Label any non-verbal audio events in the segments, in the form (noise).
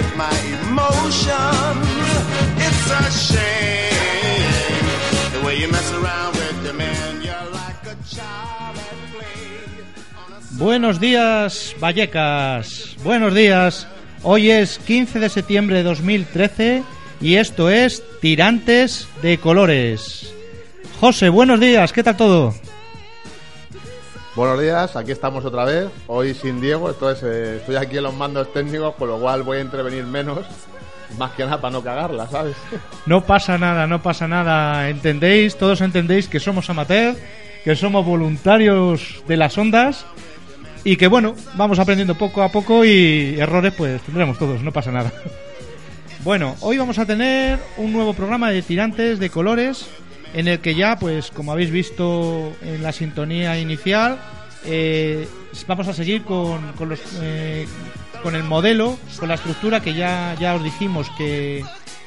With my emotions. It's a shame the way you mess around with your man. You're like a child at play. Buenos días, Vallecas. Buenos días. Hoy es 15 de septiembre de 2013 y esto es Tirantes de Colores. José, buenos días. ¿Qué tal todo? Buenos días, aquí estamos otra vez, hoy sin Diego, entonces eh, estoy aquí en los mandos técnicos, con lo cual voy a intervenir menos, más que nada para no cagarla, ¿sabes? (laughs) No pasa nada, no pasa nada. ¿Entendéis? Todos entendéis que somos amateur, que somos voluntarios de las ondas y que bueno, vamos aprendiendo poco a poco y errores pues tendremos todos, no pasa nada. (laughs) Bueno, hoy vamos a tener un nuevo programa de tirantes de colores en el que ya, pues como habéis visto en la sintonía inicial, eh, vamos a seguir con, con los, eh, con el modelo, con la estructura que ya, ya os dijimos que,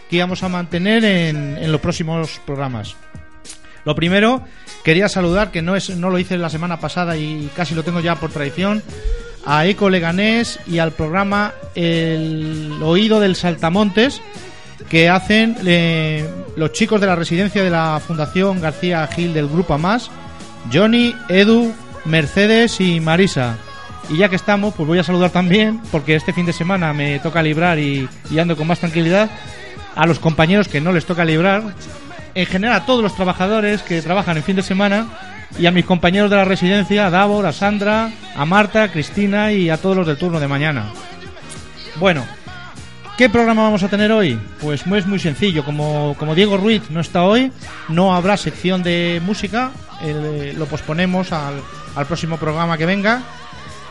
que íbamos a mantener en, en los próximos programas. Lo primero, quería saludar, que no, es, no lo hice la semana pasada y casi lo tengo ya por tradición, a Eco Leganés y al programa El Oído del Saltamontes, que hacen eh, los chicos de la residencia de la Fundación García Gil del Grupo Más, Johnny, Edu, Mercedes y Marisa. Y ya que estamos, pues voy a saludar también, porque este fin de semana me toca librar y, y ando con más tranquilidad, a los compañeros que no les toca librar, en general a todos los trabajadores que trabajan en fin de semana y a mis compañeros de la residencia, a Davor, a Sandra, a Marta, a Cristina y a todos los del turno de mañana. Bueno, ¿qué programa vamos a tener hoy? Pues es muy sencillo, como, como Diego Ruiz no está hoy, no habrá sección de música, eh, lo posponemos al, al próximo programa que venga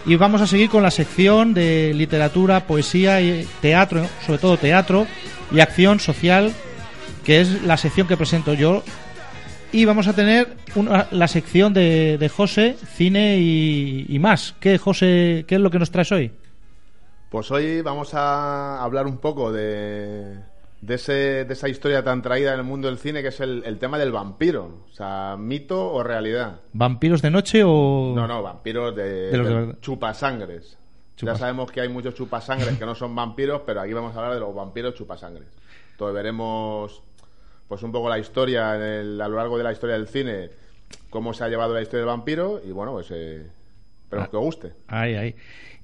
y vamos a seguir con la sección de literatura, poesía y teatro, sobre todo teatro y acción social que es la sección que presento yo. Y vamos a tener una- la sección de, de José, cine y, y más. ¿Qué, José, qué es lo que nos traes hoy? Pues hoy vamos a hablar un poco de, de, ese, de esa historia tan traída en el mundo del cine, que es el, el tema del vampiro, o sea, mito o realidad. ¿Vampiros de noche o...? No, no, vampiros de, De los de del verdad. chupasangres. Chupas- Ya sabemos que hay muchos chupasangres que no son (laughs) vampiros, pero aquí vamos a hablar de los vampiros chupasangres. Entonces veremos pues un poco la historia en el- a lo largo de la historia del cine, cómo se ha llevado la historia del vampiro y bueno, pues eh, esperemos que os guste. Ahí, ahí.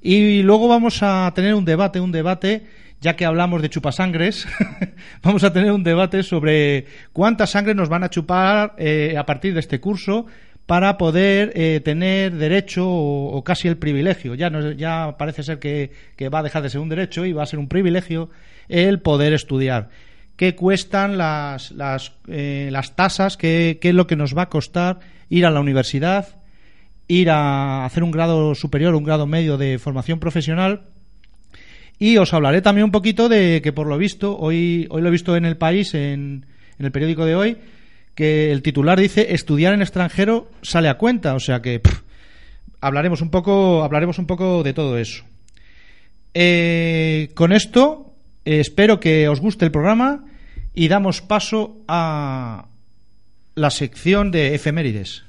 Y luego vamos a tener un debate, un debate, ya que hablamos de chupasangres, (laughs) vamos a tener un debate sobre cuánta sangre nos van a chupar eh, a partir de este curso para poder eh, tener derecho o, casi el privilegio. Ya, no, ya parece ser que, que va a dejar de ser un derecho y va a ser un privilegio el poder estudiar. ¿Qué cuestan las, las, eh, las tasas? ¿Qué, ¿Qué es lo que nos va a costar ir a la universidad? Ir a hacer un grado superior, un grado medio de formación profesional. Y os hablaré también un poquito de que, por lo visto, hoy, hoy lo he visto en el país, en, en el periódico de hoy, que el titular dice estudiar en extranjero sale a cuenta. O sea que hablaremos un poco, hablaremos un poco de todo eso. Eh, con esto, eh, espero que os guste el programa y damos paso a la sección de efemérides.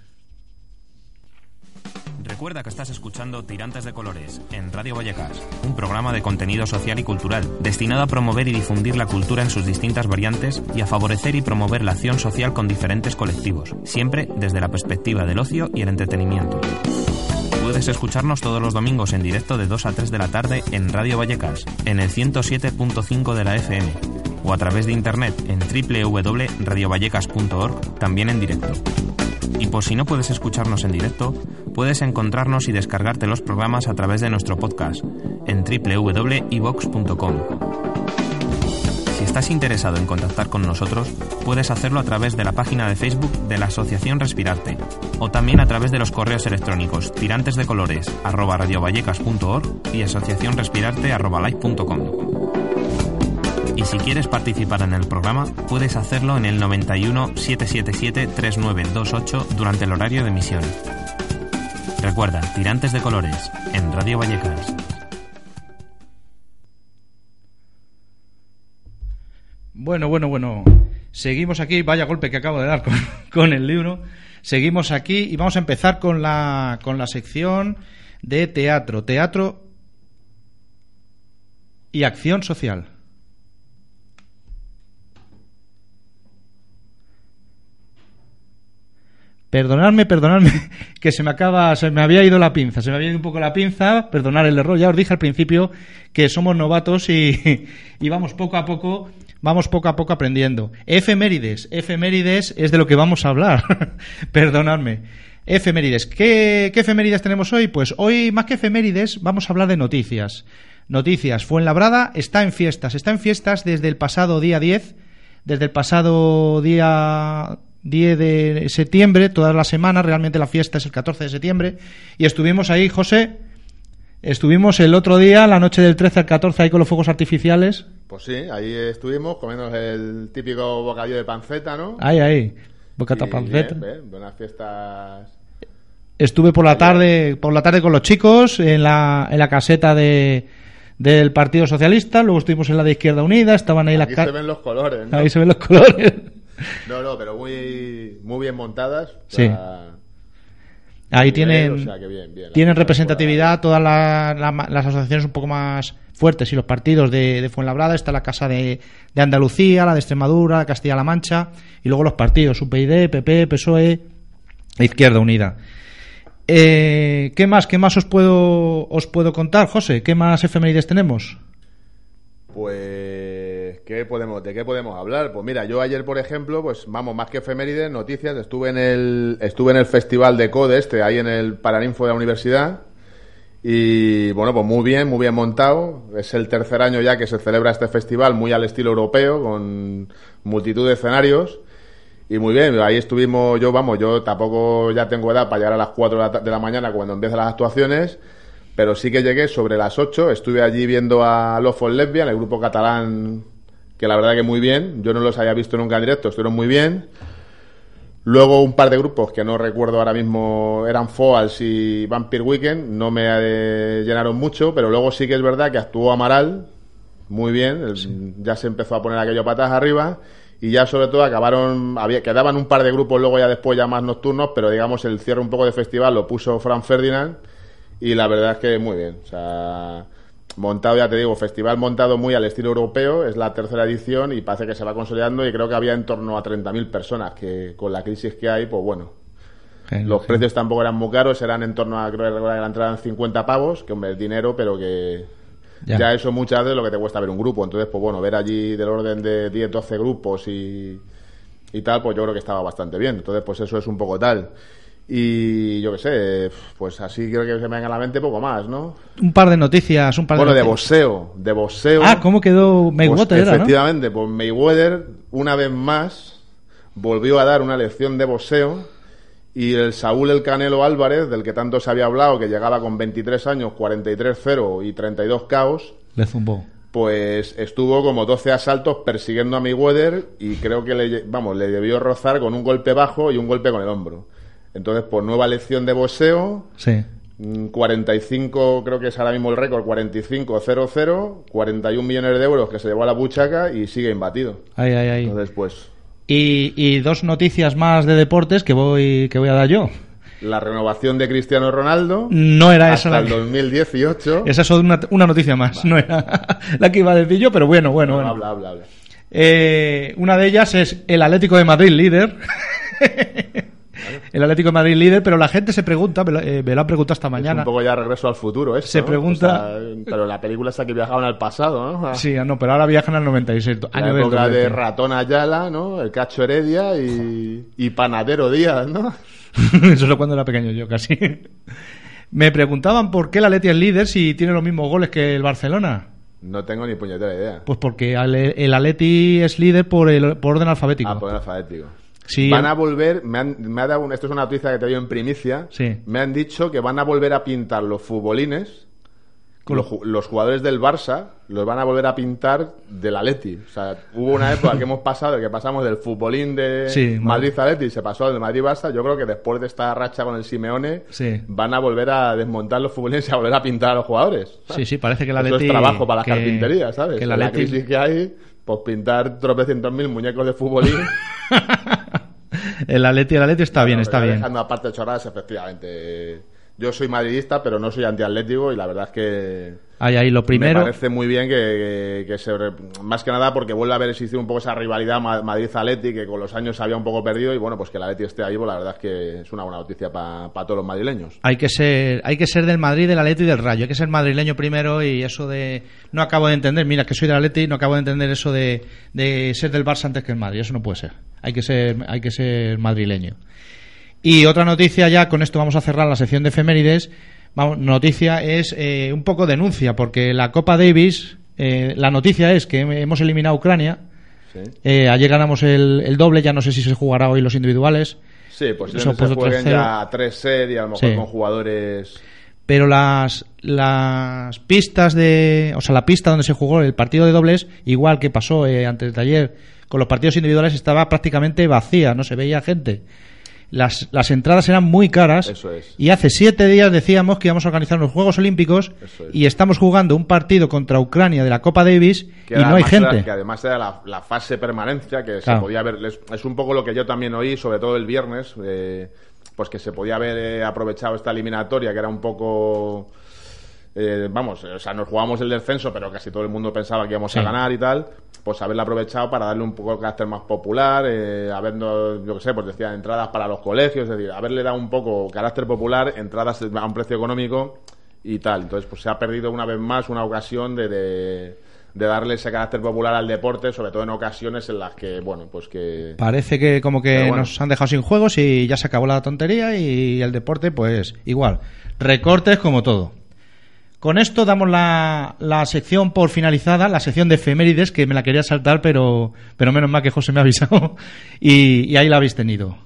Recuerda que estás escuchando Tirantes de Colores en Radio Vallecas, un programa de contenido social y cultural destinado a promover y difundir la cultura en sus distintas variantes y a favorecer y promover la acción social con diferentes colectivos, siempre desde la perspectiva del ocio y el entretenimiento. Puedes escucharnos todos los domingos en directo de 2 a 3 de la tarde en Radio Vallecas, en el 107.5 de la FM, o a través de internet en www.radiovallecas.org, también en directo. Y por si no puedes escucharnos en directo, puedes encontrarnos y descargarte los programas a través de nuestro podcast en www.evox.com. Si estás interesado en contactar con nosotros, puedes hacerlo a través de la página de Facebook de la Asociación Respirarte o también a través de los correos electrónicos tirantesdecolores@radiovallecas.org y asociacionrespirarte@live.com. Y si quieres participar en el programa, puedes hacerlo en el 91 777 3928 durante el horario de emisión. Recuerda, Tirantes de Colores, en Radio Vallecas. Bueno, bueno, bueno. Seguimos aquí, vaya golpe que acabo de dar con, (laughs) con el libro. Seguimos aquí y vamos a empezar con la, con la sección de teatro. Teatro y acción social. Perdonadme, perdonadme, (laughs) que se me acaba, se me había ido la pinza, se me había ido un poco la pinza, perdonar el error. Ya os dije al principio que somos novatos y, (laughs) y vamos poco a poco, vamos poco a poco aprendiendo. Efemérides, efemérides es de lo que vamos a hablar. (laughs) Perdonadme. Efemérides. ¿Qué, ¿Qué efemérides tenemos hoy? Pues hoy, más que efemérides, vamos a hablar de noticias. Noticias. Fuenlabrada está en fiestas. Está en fiestas desde el pasado día 10, desde el pasado día 10 de septiembre, toda la semana, realmente la fiesta es el 14 de septiembre, y estuvimos ahí, José, estuvimos el otro día, la noche del 13 al 14, ahí con los fuegos artificiales. Pues sí, ahí estuvimos comiendo el típico bocadillo de panceta, ¿no? Ahí, ahí, bocata Y panceta. bien, bien, buenas fiestas. Estuve por la tarde, por la tarde con los chicos en la, en la caseta de, del Partido Socialista, luego estuvimos en la de Izquierda Unida, estaban ahí las Aquí ca- se ven los colores, ¿no? ahí se ven los (laughs) colores. No, no, pero muy, muy bien montadas. Sí. Ahí tienen, o sea, que bien, bien. tienen representatividad todas la- la- las asociaciones un poco más fuertes y los partidos de, de Fuenlabrada. Está la Casa de, de Andalucía, la de Extremadura, Castilla-La Mancha y luego los partidos UPyD, PP, PSOE e Izquierda Unida. Eh, ¿Qué más? ¿Qué más os puedo os puedo contar, José? ¿Qué más efemérides tenemos? Pues, ¿qué podemos, ¿de qué podemos hablar? Pues mira, yo ayer, por ejemplo, pues vamos, más que efemérides, noticias, estuve en el, estuve en el festival de CODE este, ahí en el Paraninfo de la universidad, y bueno, pues muy bien, muy bien montado. Es el tercer año ya que se celebra este festival, muy al estilo europeo, con multitud de escenarios. Y muy bien, ahí estuvimos, yo vamos, yo tampoco ya tengo edad para llegar a las 4 de la, mañana cuando empiezan las actuaciones, pero sí que llegué sobre las 8, estuve allí viendo a Love for Lesbian, el grupo catalán, que la verdad que muy bien, yo no los había visto nunca en directo, estuvieron muy bien. Luego un par de grupos que no recuerdo ahora mismo, eran Foals y Vampire Weekend, no me eh, llenaron mucho, pero luego sí que es verdad que actuó Amaral, muy bien, el- ya se empezó a poner aquello patas arriba y ya sobre todo acabaron, había, quedaban un par de grupos luego ya después ya más nocturnos, pero digamos el cierre un poco de festival lo puso Fran Ferdinand y la verdad es que muy bien, o sea, montado ya te digo, festival montado muy al estilo europeo, es la tercera edición y parece que se va consolidando y creo que había en torno a 30.000 personas que con la crisis que hay, pues bueno, los precios tampoco eran muy caros, eran en torno a, creo que la entrada eran 50 pavos, que hombre, es dinero, pero que Ya. ya. eso muchas veces es lo que te cuesta ver un grupo. Entonces, pues bueno, ver allí del orden de 10, 12 grupos y, y tal, pues yo creo que estaba bastante bien. Entonces, pues eso es un poco tal. Y yo qué sé, pues así creo que se me venga a la mente poco más, ¿no? Un par de noticias, un par Bueno, de boxeo, de boxeo. Ah, ¿cómo quedó Pues, Mayweather? era, ¿no? efectivamente, pues Mayweather, una vez más, volvió a dar una lección de boxeo. Y el Saúl El Canelo Álvarez, del que tanto se había hablado, que llegaba con 23 años, 43-0 y 32 caos, Le zumbó. pues estuvo como 12 asaltos persiguiendo a Mayweather y creo que le, vamos, le debió rozar con un golpe bajo y un golpe con el hombro. Entonces, pues nueva lección de boxeo, Sí. Mm, 45, creo que es ahora mismo el récord, 45-0-0, 41 millones de euros que se llevó a la buchaca y sigue imbatido. Ahí, ahí, ahí. Entonces, pues, Y, y dos noticias más de deportes que voy, que voy a dar yo. la renovación de Cristiano Ronaldo No era esa hasta el que- 2018. (laughs) Esa es una, una noticia más, no era (laughs) la que iba a decir yo, pero bueno, bueno, No, bueno. habla, habla, habla. Eh, una de ellas es el Atlético de Madrid líder. (laughs) el Atlético de Madrid líder, pero la gente se pregunta, me lo, eh, me lo han preguntado esta Es mañana. un poco ya regreso al futuro esto, Se ¿no? pregunta- O sea, pero la película esa que viajaban al pasado, ¿no? A- Sí, no, pero ahora viajan al 96, la año del época de. Ratón Ayala, ¿no? El Cacho Heredia y, y Panadero Díaz, ¿no? (laughs) Eso es cuando era pequeño yo, casi. Me preguntaban por qué el Atleti es líder si tiene los mismos goles que el Barcelona. No tengo ni puñetera idea. Pues porque el Atleti es líder por, el, por orden alfabético. Ah, por el alfabético. Sí, van a volver, me han, me ha dado un- esto es una noticia que te dio en primicia. Sí. Me han dicho que van a volver a pintar los futbolines, Con- los, ju- los jugadores del Barça, los van a volver a pintar del Atleti. O sea, hubo una época que hemos pasado, que pasamos del futbolín de Sí, Madrid Atleti y se pasó al de Madrid Barça. Yo creo que después de esta racha con el Simeone, van a volver a desmontar los futbolines y a volver a pintar a los jugadores. Sí, sí, parece que el Eso Atleti... es trabajo para las que- carpinterías, ¿sabes? Que el En la Atleti- crisis que hay, pues pintar tropecientos mil muñecos de futbolín. (laughs) el Atleti, el Atleti está bien, Bueno, está bien. Dejando aparte chorradas, efectivamente. Yo soy madridista, pero no soy antiatlético y la verdad es que Ahí, ahí, lo primero... me parece muy bien que, que- que se... Más que nada porque vuelve a haber existido un poco esa rivalidad Ma- Madrid-Atleti que con los años se había un poco perdido y bueno, pues que el Atleti esté ahí, pues la verdad es que es una buena noticia para todos los madrileños. Hay que ser, hay que ser del Madrid, del Atleti y del Rayo. Hay que ser madrileño primero y eso de no acabo de entender. Mira que soy del Atleti, no acabo de entender eso de, de ser del Barça antes que el Madrid. Eso no puede ser. Hay que ser, hay que ser madrileño. Y otra noticia ya con esto vamos a cerrar la sección de efemérides. Vamos, noticia es eh, un poco denuncia porque la Copa Davis, eh, la noticia es que hemos eliminado a Ucrania. Sí, Eh, ayer ganamos el, el doble, ya no sé si se jugará hoy los individuales. sí pues Eso, se jueguen 3-0. ya a 3 set y a lo mejor Sí. con jugadores... pero las las pistas de o sea la pista donde se jugó el partido de dobles igual que pasó eh, antes de ayer con los partidos individuales estaba prácticamente vacía no se veía gente las, las entradas eran muy caras Eso es. y hace siete días decíamos que íbamos a organizar los Juegos Olímpicos es. y estamos jugando un partido contra Ucrania de la Copa Davis que y no hay era- gente que además era la, la fase permanencia que Claro. se podía ver es, es un poco lo que yo también oí sobre todo el viernes eh, pues que se podía haber eh, aprovechado esta eliminatoria que era un poco eh, vamos o sea nos jugábamos el descenso pero casi todo el mundo pensaba que íbamos Sí. a ganar y tal pues haberla aprovechado para darle un poco de carácter más popular eh, habiendo yo que sé pues decía entradas para los colegios es decir haberle dado un poco carácter popular entradas a un precio económico y tal entonces pues se ha perdido una vez más una ocasión de, de de darle ese carácter popular al deporte, sobre todo en ocasiones en las que, bueno, pues que... Parece que como que bueno. nos han dejado sin juegos y ya se acabó la tontería y el deporte pues igual. Recortes como todo. Con esto damos la, la sección por finalizada, la sección de efemérides, que me la quería saltar, pero, pero menos mal que José me ha avisado. (laughs) Y, y ahí la habéis tenido.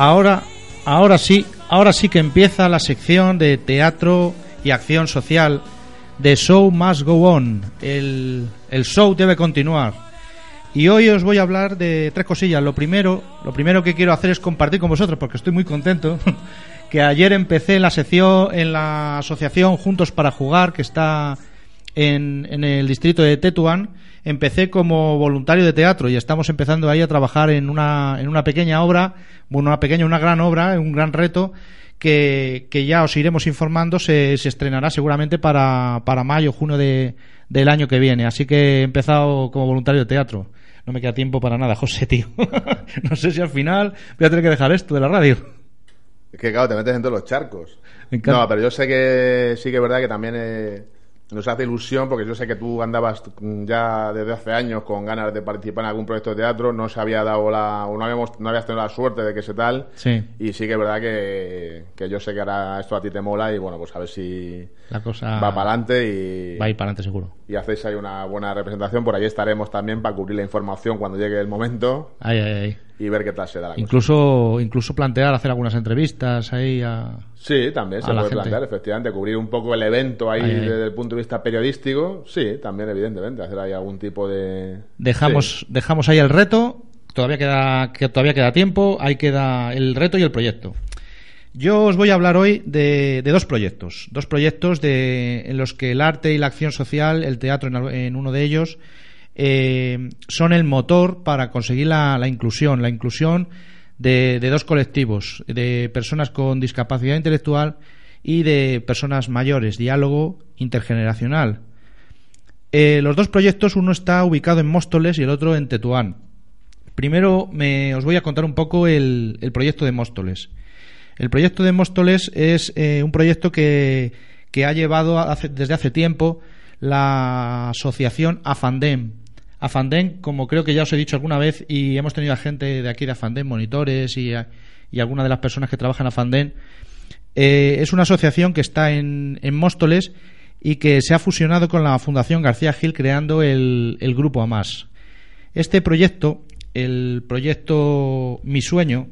Ahora, ahora sí, ahora sí que empieza la sección de teatro y acción social de Show Must Go On. El, el show debe continuar. Y hoy os voy a hablar de tres cosillas. Lo primero, lo primero que quiero hacer es compartir con vosotros, porque estoy muy contento, (laughs) que ayer empecé en la sección, en la asociación Juntos para Jugar, que está en, en el distrito de Tetuán. Empecé como voluntario de teatro y estamos empezando ahí a trabajar en una, en una pequeña obra, bueno, una pequeña, una gran obra, un gran reto, que, que ya os iremos informando, se, se estrenará seguramente para, para mayo, junio de, del año que viene. Así que he empezado como voluntario de teatro. No me queda tiempo para nada, (laughs) José, tío. (laughs) no sé si al final voy a tener que dejar esto de la radio. Es que claro, te metes en todos los charcos. No, pero yo sé que sí que es verdad que también eh, nos hace ilusión porque yo sé que tú andabas ya desde hace años con ganas de participar en algún proyecto de teatro, no se había dado la, o no habíamos, no habías tenido la suerte de que se tal. Sí. Y sí que es verdad que, que yo sé que ahora esto a ti te mola y bueno, pues a ver si La cosa va para adelante y, va a ir para adelante seguro. y hacéis ahí una buena representación. Por ahí estaremos también para cubrir la información cuando llegue el momento ahí. Y ver qué tal se da la cosa. Incluso, incluso plantear hacer algunas entrevistas ahí a... Sí, también se a puede gente. plantear, efectivamente, cubrir un poco el evento ahí Ahí, ahí. desde el punto de vista periodístico. Sí, también, evidentemente, hacer ahí algún tipo de. Dejamos, dejamos ahí el reto. Todavía queda, que todavía queda tiempo. Ahí queda el reto y el proyecto. Yo os voy a hablar hoy de, de dos proyectos. Dos proyectos de, en los que el arte y la acción social, el teatro en uno de ellos, eh, son el motor para conseguir la, inclusión. La inclusión de, dos colectivos, de personas con discapacidad intelectual y de personas mayores. Diálogo intergeneracional. Eh, los dos proyectos, uno está ubicado en Móstoles y el otro en Tetuán. Primero me, os voy a contar un poco el, proyecto de Móstoles. El proyecto de Móstoles es eh, un proyecto que, ha llevado desde hace tiempo la asociación Afandem. Afandem, como creo que ya os he dicho alguna vez, y hemos tenido a gente de aquí de Afandem, monitores y, a- y algunas de las personas que trabajan en Afandem, eh, es una asociación que está en, en Móstoles y que se ha fusionado con la Fundación García Gil creando el, el Grupo AMAS. Este proyecto, el proyecto Mi Sueño,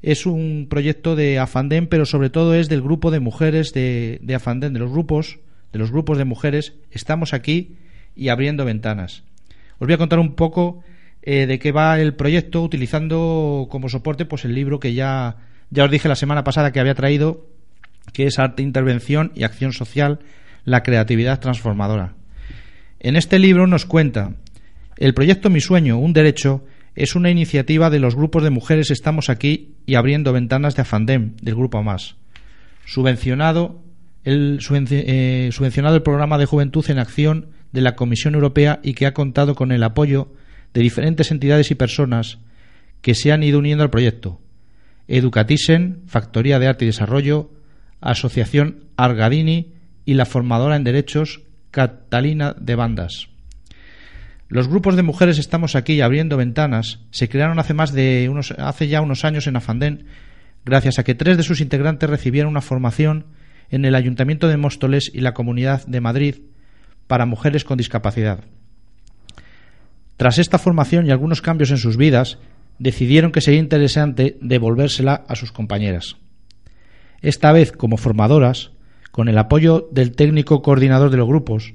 es un proyecto de Afandem, pero sobre todo es del grupo de mujeres de, de Afandem, de los grupos, de los grupos de mujeres. Estamos aquí y abriendo ventanas. Os voy a contar un poco eh, de qué va el proyecto, utilizando como soporte pues el libro que ya, ya os dije la semana pasada que había traído, que es Arte, Intervención y Acción Social, la creatividad transformadora. En este libro nos cuenta el proyecto Mi Sueño, un derecho, es una iniciativa de los grupos de mujeres Estamos aquí y abriendo ventanas de Afandem, del grupo Más. Subvencionado el, eh, subvencionado el programa de Juventud en Acción de la Comisión Europea y que ha contado con el apoyo de diferentes entidades y personas que se han ido uniendo al proyecto. Educatisen, Factoría de Arte y Desarrollo, Asociación Argadini y la formadora en Derechos Catalina de Bandas. Los grupos de mujeres estamos aquí abriendo ventanas. Se crearon hace más de unos, hace ya unos años en Afandén, gracias a que tres de sus integrantes recibieron una formación en el Ayuntamiento de Móstoles y la Comunidad de Madrid para mujeres con discapacidad. Tras esta formación y algunos cambios en sus vidas, decidieron que sería interesante devolvérsela a sus compañeras. Esta vez como formadoras, con el apoyo del técnico coordinador de los grupos,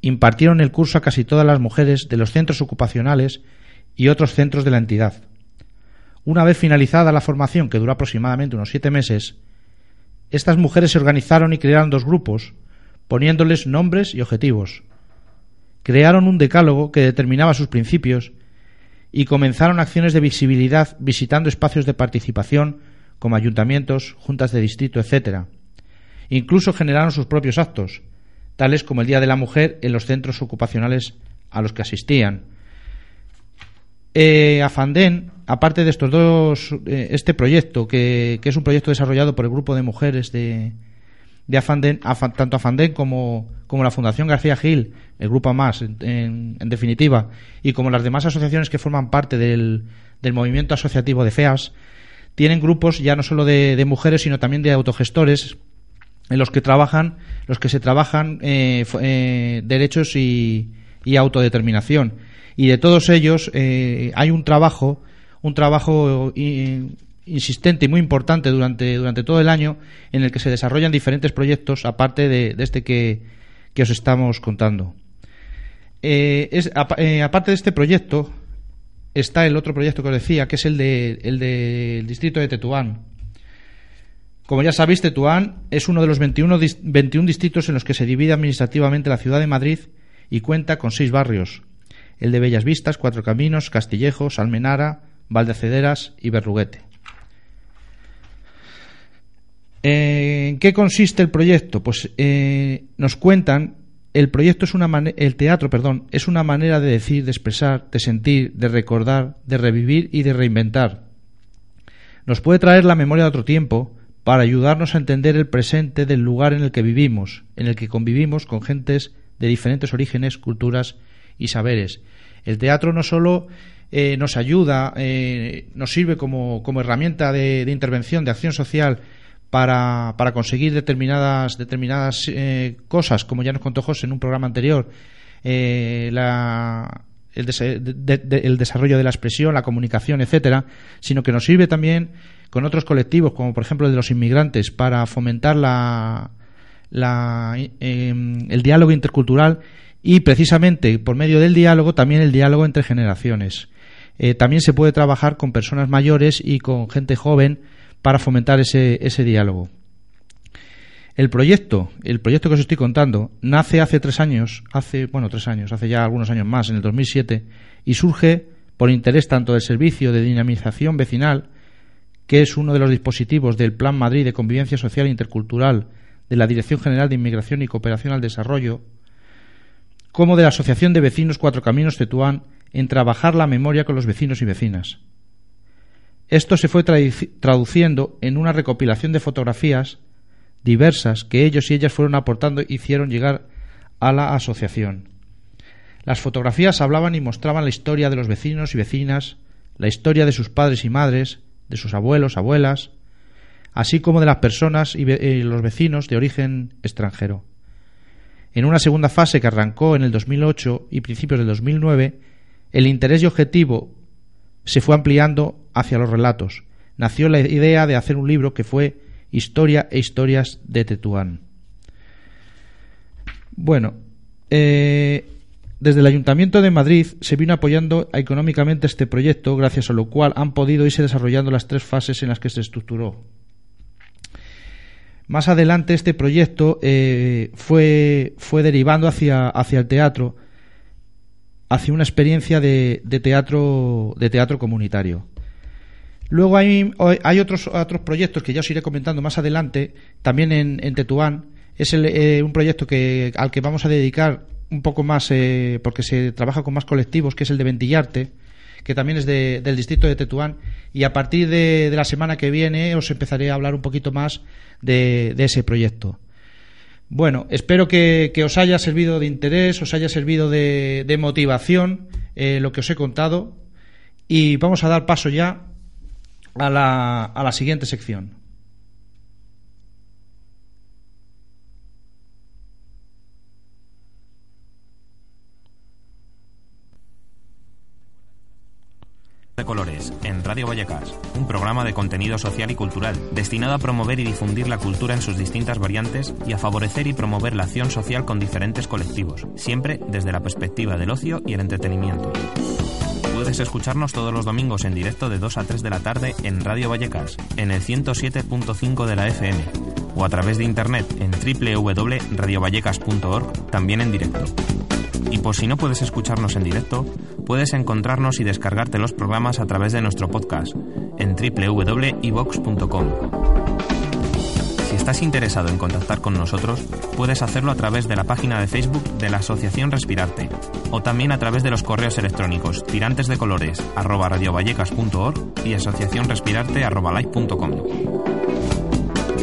impartieron el curso a casi todas las mujeres de los centros ocupacionales y otros centros de la entidad. Una vez finalizada la formación, que duró aproximadamente unos siete meses, estas mujeres se organizaron y crearon dos grupos, poniéndoles nombres y objetivos. Crearon un decálogo que determinaba sus principios y comenzaron acciones de visibilidad visitando espacios de participación como ayuntamientos, juntas de distrito, etc. Incluso generaron sus propios actos, tales como el Día de la Mujer en los centros ocupacionales a los que asistían. Eh, Afandén, aparte de estos dos, eh, este proyecto, que, que es un proyecto desarrollado por el grupo de mujeres de, de Afandén, Afa- tanto Afandén como, como la Fundación García Gil, el grupo más, en, en- definitiva, y como las demás asociaciones que forman parte del, del movimiento asociativo de FEAS, tienen grupos ya no solo de, mujeres, sino también de autogestores, en los que trabajan, los que se trabajan eh, eh, derechos y, y autodeterminación. Y de todos ellos eh, hay un trabajo, un trabajo i- insistente y muy importante durante, durante todo el año en el que se desarrollan diferentes proyectos, aparte de, de este que, que os estamos contando. Eh, es- apa- eh, aparte de este proyecto, está el otro proyecto que os decía, que es el del de, el del distrito de Tetuán. Como ya sabéis, Tetuán es uno de los 21, dis- 21 distritos en los que se divide administrativamente la ciudad de Madrid y cuenta con seis barrios. el de Bellas Vistas, Cuatro Caminos, Castillejos, Almenara, Valdecederas y Berruguete. Eh, ¿En qué consiste el proyecto? Pues eh, nos cuentan el proyecto es una el teatro, perdón, es una manera de decir, de expresar, de sentir, de recordar, de revivir y de reinventar. Nos puede traer la memoria de otro tiempo para ayudarnos a entender el presente del lugar en el que vivimos, en el que convivimos con gentes de diferentes orígenes, culturas y saberes. El teatro no solo eh, nos ayuda, nos sirve como, como herramienta de, de intervención, de acción social para, para conseguir determinadas, determinadas eh, cosas, como ya nos contó José en un programa anterior, eh, la- el, desarrollo de la expresión, la comunicación, etcétera, sino que nos sirve también con otros colectivos, como por ejemplo el de los inmigrantes, para fomentar la, eh, el diálogo intercultural y precisamente por medio del diálogo también el diálogo entre generaciones. Eh, también se puede trabajar con personas mayores y con gente joven para fomentar ese, ese diálogo. El proyecto, el proyecto que os estoy contando, nace hace tres años, hace, bueno, tres años, hace ya algunos años más, en el 2007, y surge por interés tanto del Servicio de Dinamización Vecinal, que es uno de los dispositivos del Plan Madrid de Convivencia Social e Intercultural de la Dirección General de Inmigración y Cooperación al Desarrollo, como de la Asociación de Vecinos Cuatro Caminos Tetuán en trabajar la memoria con los vecinos y vecinas. Esto se fue traduciendo en una recopilación de fotografías diversas que ellos y ellas fueron aportando y hicieron llegar a la asociación. Las fotografías hablaban y mostraban la historia de los vecinos y vecinas, la historia de sus padres y madres, de sus abuelos, abuelas, así como de las personas y eh, los vecinos de origen extranjero. En una segunda fase que arrancó en el 2008 y principios del 2009, el interés y objetivo se fue ampliando hacia los relatos. Nació la idea de hacer un libro que fue Historia e Historias de Tetuán. Bueno, eh, desde el Ayuntamiento de Madrid se vino apoyando económicamente este proyecto, gracias a lo cual han podido irse desarrollando las tres fases en las que se estructuró. Más adelante este proyecto eh, fue, fue derivando hacia, hacia el teatro, hacia una experiencia de, teatro, de teatro comunitario. Luego hay, otros, otros proyectos que ya os iré comentando más adelante, también en, en Tetuán. Es el, eh, un proyecto que, al que vamos a dedicar un poco más, eh, porque se trabaja con más colectivos, que es el de Ventillarte, que también es de- del distrito de Tetuán. Y a partir de, la semana que viene os empezaré a hablar un poquito más de, ese proyecto. Bueno, espero que, os haya servido de interés, os haya servido de, de motivación eh, lo que os he contado. Y vamos a dar paso ya a la, a la siguiente sección. de colores en Radio Vallecas, un programa de contenido social y cultural destinado a promover y difundir la cultura en sus distintas variantes y a favorecer y promover la acción social con diferentes colectivos, siempre desde la perspectiva del ocio y el entretenimiento. Puedes escucharnos todos los domingos en directo de 2 a 3 de la tarde en Radio Vallecas, en el 107.5 de la FM, o a través de internet en www.radiovallecas.org, también en directo. Y por si no puedes escucharnos en directo, puedes encontrarnos y descargarte los programas a través de nuestro podcast en www.evox.com. Si estás interesado en contactar con nosotros, puedes hacerlo a través de la página de Facebook de la Asociación Respirarte o también a través de los correos electrónicos tirantes y asociacionrespirarte.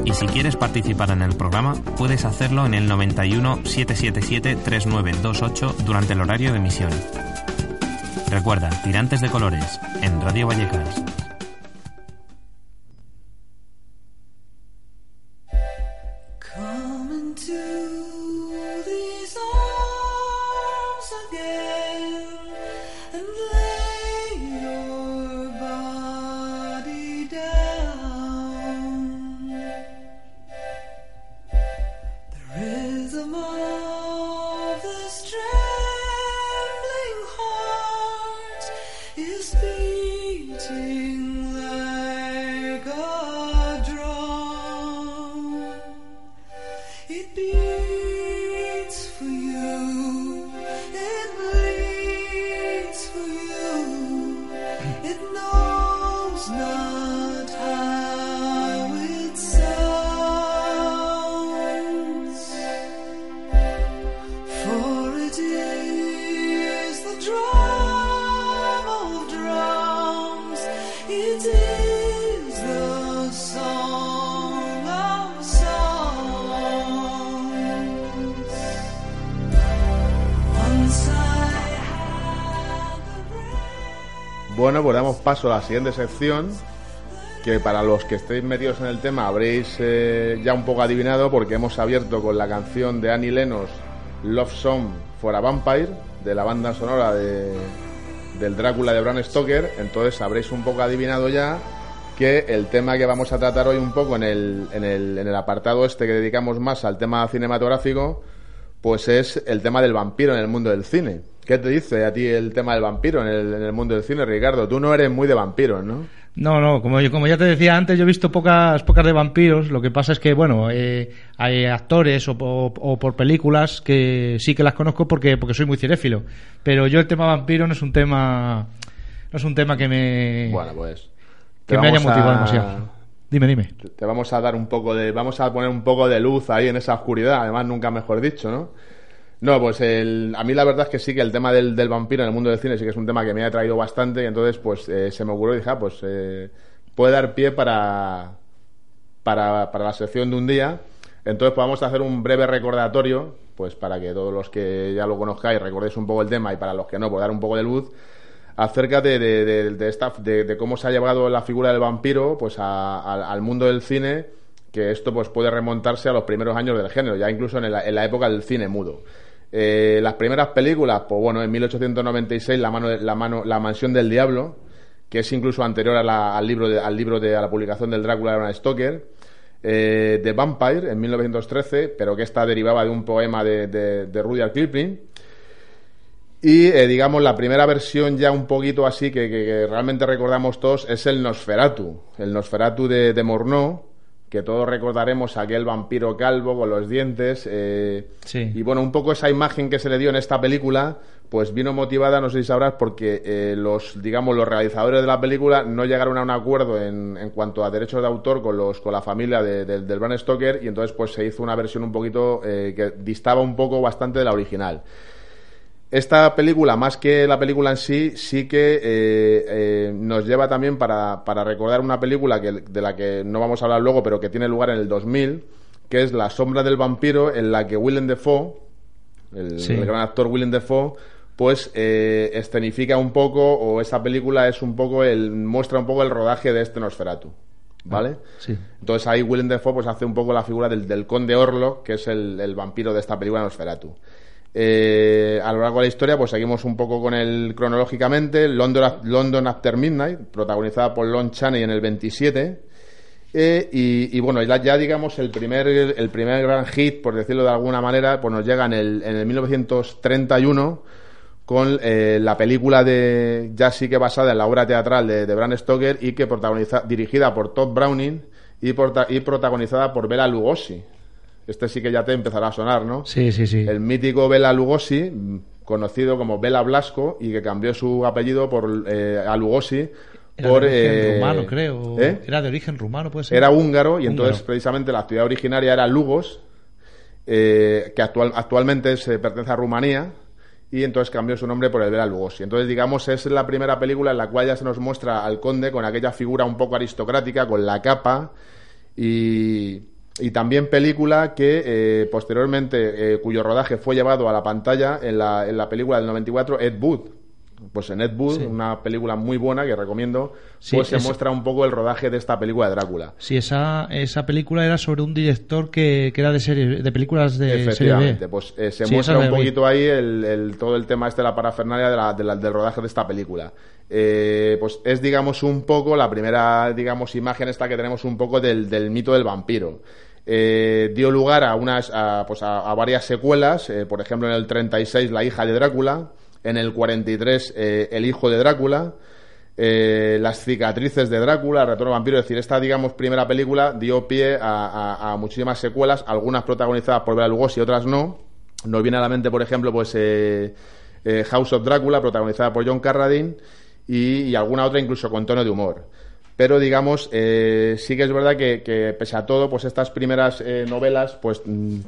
Y si quieres participar en el programa, puedes hacerlo en el 91 777 3928 durante el horario de emisión. Recuerda, Tirantes de Colores, en Radio Vallecas. Paso a la siguiente sección, que para los que estéis metidos en el tema habréis eh, ya un poco adivinado, porque hemos abierto con la canción de Annie Lennox, Love Song for a Vampire, de la banda sonora de, del Drácula de Bram Stoker, entonces habréis un poco adivinado ya que el tema que vamos a tratar hoy un poco en el, en el, en el apartado este que dedicamos más al tema cinematográfico, pues es el tema del vampiro en el mundo del cine. ¿Qué te dice a ti el tema del vampiro en el, en el mundo del cine, Ricardo? Tú no eres muy de vampiros, ¿no? No, no, como, como ya te decía antes, yo he visto pocas, pocas de vampiros. Lo que pasa es que, bueno, eh, hay actores o, o- o por películas que sí que las conozco porque, porque soy muy cinéfilo. Pero yo el tema vampiro no es un tema, no es un tema que me, Bueno, pues... que me haya a- motivado demasiado. Dime, dime. Te vamos a dar un poco de... Vamos a poner un poco de luz ahí en esa oscuridad, además nunca mejor dicho, ¿no? No, pues el, a mí la verdad es que sí que el tema del, del vampiro en el mundo del cine sí que es un tema que me ha traído bastante y entonces pues eh, se me ocurrió y dije, ah, pues eh, puede dar pie para, para, la sección de un día. Entonces pues vamos a hacer un breve recordatorio, pues para que todos los que ya lo conozcáis recordéis un poco el tema y para los que no, pues dar un poco de luz acerca de, de, de- de esta, de, de cómo se ha llevado la figura del vampiro pues a- a- al mundo del cine que esto pues puede remontarse a los primeros años del género ya incluso en la, en la época del cine mudo Eh, las primeras películas pues bueno en 1896 la mano la mano la mansión del diablo que es incluso anterior al libro de, al libro de a la publicación del Drácula de Bram Stoker. Eh, The Vampire en 1913 pero que esta derivaba de un poema de, de, de Rudyard Kipling. Y eh, digamos la primera versión ya un poquito así que realmente recordamos todos es el Nosferatu, el Nosferatu de, de Morneau, que todos recordaremos aquel vampiro calvo con los dientes. eh, Sí. Y bueno, un poco esa imagen que se le dio en esta película, pues vino motivada, no sé si sabrás, porque eh, los, digamos, los realizadores de la película no llegaron a un acuerdo en, en cuanto a derechos de autor con los con la familia de- de- del Bram Stoker y entonces pues se hizo una versión un poquito eh, que distaba un poco bastante de la original. Esta película, más que la película en sí, sí que eh, eh, nos lleva también para, para recordar una película que, de la que no vamos a hablar luego, pero que tiene lugar en el 2000, que es La sombra del vampiro, en la que Willem Dafoe, el, Sí. el gran actor Willem Dafoe, pues eh, escenifica un poco, o esa película es un poco, el muestra un poco el rodaje de este Nosferatu, ¿vale? Sí. Entonces ahí Willem Dafoe pues hace un poco la figura del, del conde Orlok, que es el, el vampiro de esta película Nosferatu. Eh, a lo largo de la historia pues seguimos un poco con el cronológicamente. London, After Midnight protagonizada por Lon Chaney en el 27 eh, y, bueno ya, ya digamos el primer el primer gran hit por decirlo de alguna manera pues nos llega en el, en el 1931 con eh, la película de ya sí que basada en la obra teatral de, de Stoker y que protagoniza dirigida por Todd Browning y, y protagonizada por Bela Lugosi este sí que ya te empezará a sonar ¿no? Sí, sí, sí. el mítico Bela Lugosi, conocido como Bela Blasco, y que cambió su apellido por eh, a Lugosi Era por de origen eh, rumano, creo. ¿eh? Era de origen rumano, puede ser. Era húngaro y entonces precisamente la ciudad originaria era Lugos, eh, que actual, actualmente se pertenece a Rumanía y entonces cambió su nombre por el Bela Lugosi. Entonces, digamos, es la primera película en la cual ya se nos muestra al conde con aquella figura un poco aristocrática, con la capa y, y también película que eh, posteriormente, eh, cuyo rodaje fue llevado a la pantalla en la, en la película del 94, Ed Wood. Pues en Ed Wood, Sí. una película muy buena que recomiendo, Sí, pues se es- muestra un poco el rodaje de esta película de Drácula. Sí, esa, esa película era sobre un director que, que era de serie, de películas de serie Efectivamente, B. pues eh, se Sí, muestra un poquito ahí el, el- todo el tema este de la parafernalia de la- de la- del rodaje de esta película. Eh, pues es, digamos, un poco la primera, digamos, imagen esta que tenemos un poco del, mito del vampiro. Eh, dio lugar a unas, a, pues a, a varias secuelas, eh, por ejemplo, en el 36 La hija de Drácula, en el 43 eh, El hijo de Drácula, eh, Las cicatrices de Drácula, Retorno vampiro, es decir, esta, digamos, primera película dio pie a, muchísimas secuelas, algunas protagonizadas por Bela Lugosi y otras no. Nos viene a la mente, por ejemplo, pues House of Drácula, protagonizada por John Carradine, y, alguna otra incluso con tono de humor. Pero, digamos, eh, sí que es verdad que, pese a todo, pues estas primeras eh, novelas, pues mm,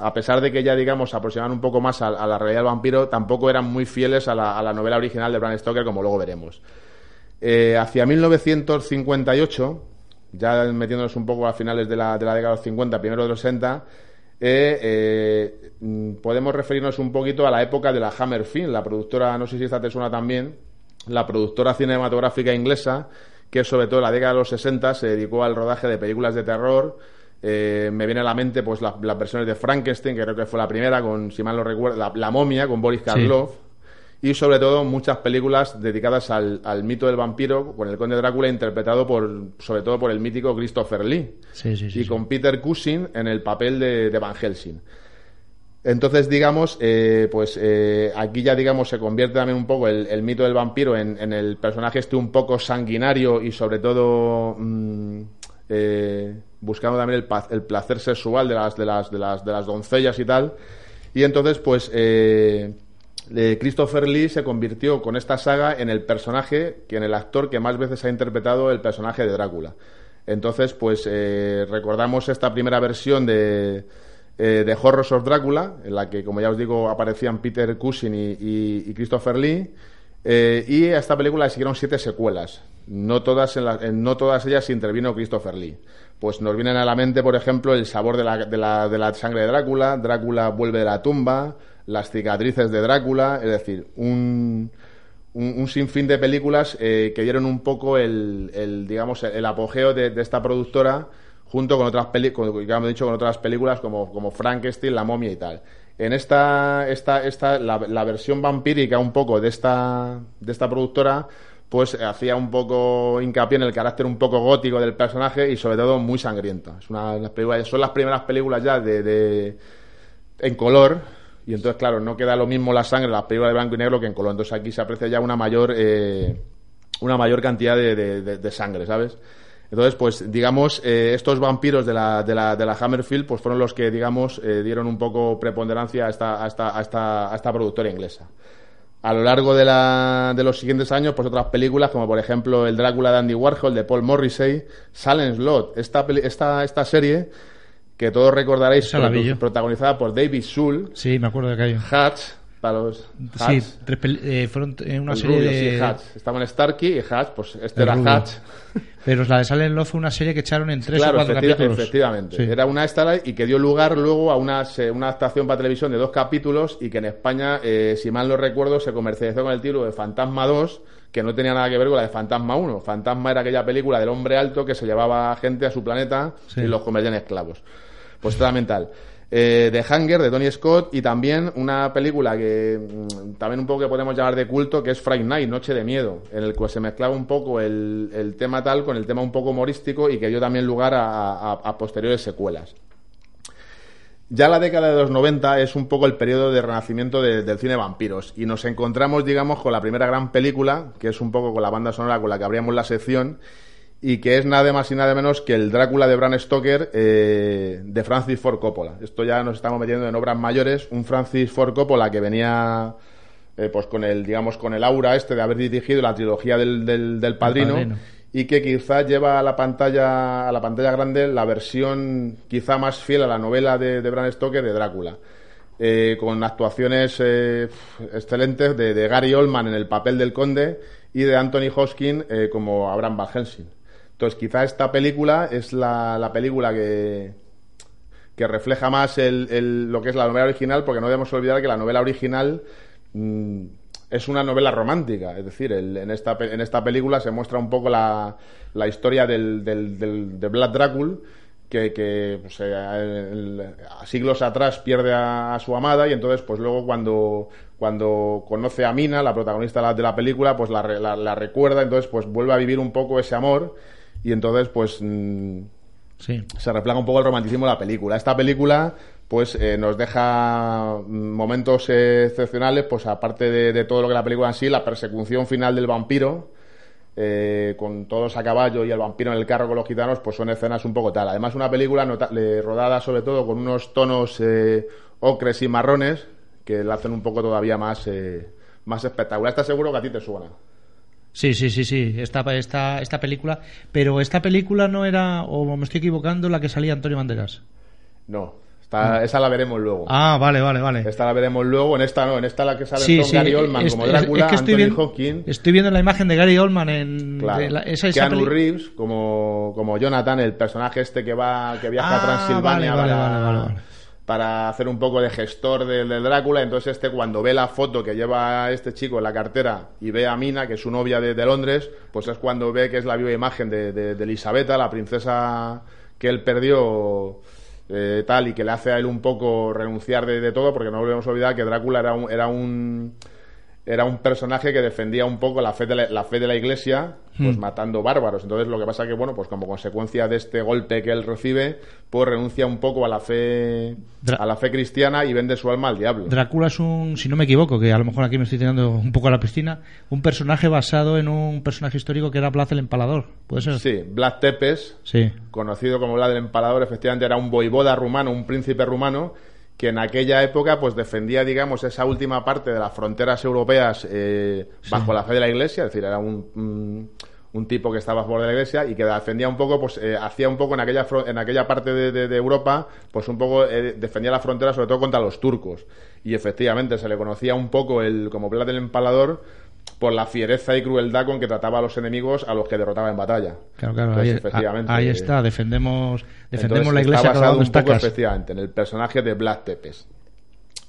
a pesar de que ya, digamos, se aproximaban un poco más a, la realidad del vampiro, tampoco eran muy fieles a la, a la novela original de Bram Stoker, como luego veremos. Eh, hacia 1958, ya metiéndonos un poco a finales de la, de la década de los 50, primero de los 60, eh, eh, mm, podemos referirnos un poquito a la época de la Hammer Film, la productora, no sé si esta te suena también, la productora cinematográfica inglesa, que sobre todo en la década de los 60 se dedicó al rodaje de películas de terror. Eh, me viene a la mente pues la- las versiones de Frankenstein, que creo que fue la primera, con, si mal no recuerdo, la, La momia, con Boris Karloff. Y sobre todo muchas películas dedicadas al, al mito del vampiro, con el conde Drácula interpretado por, sobre todo por el mítico Christopher Lee Sí, sí, sí. y con Peter Cushing en el papel de, de Van Helsing. Entonces, digamos, eh, pues eh, aquí ya, digamos, se convierte también un poco el, mito del vampiro en, el personaje este un poco sanguinario y sobre todo mm, eh, buscando también el, el placer sexual de las, de, las, de, las, de las doncellas y tal. Y entonces, pues, eh, Christopher Lee se convirtió con esta saga en el personaje, que en el actor que más veces ha interpretado el personaje de Drácula. Entonces, pues recordamos esta primera versión de, eh, de Horrors of Drácula, en la que, como ya os digo, aparecían Peter Cushing y, y- Christopher Lee. Eh, y a esta película le siguieron siete secuelas. No todas, en en no todas ellas intervino Christopher Lee. Pues nos vienen a la mente, por ejemplo, El sabor de la, de la, sangre de Drácula, Drácula vuelve de la tumba, Las cicatrices de Drácula, es decir, un, un, sinfín de películas eh, que dieron un poco el, el, digamos, el, apogeo de esta productora junto con otras películas, ya hemos dicho, con otras películas como, como Frankenstein, La momia y tal. En esta, esta, esta la, la versión vampírica un poco de esta, de esta productora, pues hacía un poco hincapié en el carácter un poco gótico del personaje y sobre todo muy sangrienta. Es una, las películas, son las primeras películas ya de, de en color y entonces claro no queda lo mismo la sangre en las películas de blanco y negro que en color entonces aquí se aprecia ya una mayor eh, una mayor cantidad de- de sangre sabes entonces pues digamos eh, estos vampiros de la, de la de la Hammerfield pues fueron los que digamos eh, dieron un poco preponderancia a esta a esta a esta, a esta productora inglesa. A lo largo de, la, de los siguientes años, pues otras películas, como por ejemplo El Drácula de Andy Warhol, de Paul Morrissey, Silent Slot, esta, peli- esta, esta serie, que todos recordaréis, protagonizada por David Soul, Sí, me acuerdo de. Hatch, para los Sí, tres eh, fueron eh, una el serie rubio, de... sí, Hatch. Estaban Starkey y Hatch, pues este El era rubio. Hatch. Pero la de Silent Love fue una serie que echaron en tres claro, o cuatro efecti- capítulos. efectivamente. Sí. Era una esta y que dio lugar luego a una, una adaptación para televisión de dos capítulos y que en España, eh, si mal no recuerdo, se comercializó con el título de Fantasma 2, que no tenía nada que ver con la de Fantasma 1. Fantasma era aquella película del hombre alto que se llevaba gente a su planeta Sí. y los convertía en esclavos. Pues totalmente tal. Eh, The de Tony Scott y también una película que mm, también un poco que podemos llamar de culto que es Friday Night, Noche de Miedo, en el que se mezclaba un poco el, el tema tal con el tema un poco humorístico y que dio también lugar a, posteriores secuelas. Ya la década de los 90 es un poco el periodo de renacimiento de- del cine vampiros y nos encontramos, digamos, con la primera gran película, que es un poco con la banda sonora con la que abríamos la sección y que es nada más y nada menos que el Drácula de Bram Stoker eh, de Francis Ford Coppola. Esto ya nos estamos metiendo en obras mayores, un Francis Ford Coppola que venía eh, pues con el digamos con el aura este de haber dirigido la trilogía del, del, del padrino, Padrino. y que quizás lleva a la pantalla a la pantalla grande la versión quizá más fiel a la novela de, de Bram Stoker de Drácula. Eh, con actuaciones eh, excelentes de, de Gary Oldman en el papel del conde y de Anthony Hoskin eh, como Abraham Van Helsing. Entonces, quizá esta película es la, la película que, que refleja más el, lo que es la novela original, porque no debemos olvidar que la novela original mm, es una novela romántica. Es decir, el- en, esta, en esta película se muestra un poco la, la historia del, del, de Vlad Dracul, que, que, pues, eh, siglos atrás pierde a, su amada y entonces pues luego cuando, cuando conoce a Mina, la protagonista de la, la película, pues la- la recuerda, entonces pues vuelve a vivir un poco ese amor y entonces pues... mm, Sí. se refleja un poco el romanticismo de la película. Esta película, pues, eh, nos deja mm, momentos eh, excepcionales, pues, aparte de, de todo lo que la película en sí, la persecución final del vampiro, eh, con todos a caballo y el vampiro en el carro con los gitanos, pues son escenas un poco tal. Además, una película rodada sobre todo con unos tonos eh, ocres y marrones que la hacen un poco todavía más, eh, más espectacular. Está seguro que a ti te suena. Sí, sí, sí, sí, esta, esta, esta película. Pero esta película no era, o me estoy equivocando, la que salía Antonio Banderas. No, está- esa la veremos luego. Ah, vale, vale, vale. Esta la veremos luego, en esta no, en esta la que sale Sí, Tom sí, Gary Oldman es- como Drácula, es que estoy Anthony viendo, Hopkins, estoy viendo la imagen de Gary Oldman en claro, de la- esa, esa Keanu Reeves como, como Jonathan, el personaje este que va que viaja Ah, a Transilvania vale, vale, para, vale, vale, vale. Para hacer un poco de gestor del de Drácula. Entonces este cuando ve la foto que lleva este chico en la cartera y ve a Mina, que es su novia de, de Londres, pues es cuando ve que es la viva imagen de, de, de Elisabetta, la princesa que él perdió eh, tal y que le hace a él un poco renunciar de, de todo, porque no volvemos a olvidar que Drácula era un, era un era un personaje que defendía un poco la fe de la, la fe de la iglesia, pues matando bárbaros. Entonces lo que pasa que, bueno, pues como consecuencia de este golpe que él recibe, pues renuncia un poco a la fe, Dra- a la fe cristiana y vende su alma al diablo. Drácula es un, si no me equivoco, que a lo mejor aquí me estoy tirando un poco a la piscina, un personaje basado en un personaje histórico que era Blas el Empalador. ¿Puede ser? Sí, Vlad Tepes, Sí. conocido como Vlad el Empalador, efectivamente era un voivoda rumano, un príncipe rumano, que en aquella época pues defendía, digamos, esa última parte de las fronteras europeas eh, bajo la fe de la Iglesia, es decir, era un, un, un tipo que estaba a favor de la Iglesia y que defendía un poco, pues eh, hacía un poco en aquella, en aquella parte de, de- de Europa, pues un poco eh, defendía la frontera sobre todo contra los turcos. Y efectivamente se le conocía un poco el como Vlad el Empalador por la fiereza y crueldad con que trataba a los enemigos a los que derrotaba en batalla. Claro, claro, Entonces, ahí, efectivamente, a- ahí está, defendemos, defendemos entonces, la iglesia está basado un poco, efectivamente, en el personaje de Vlad Tepes.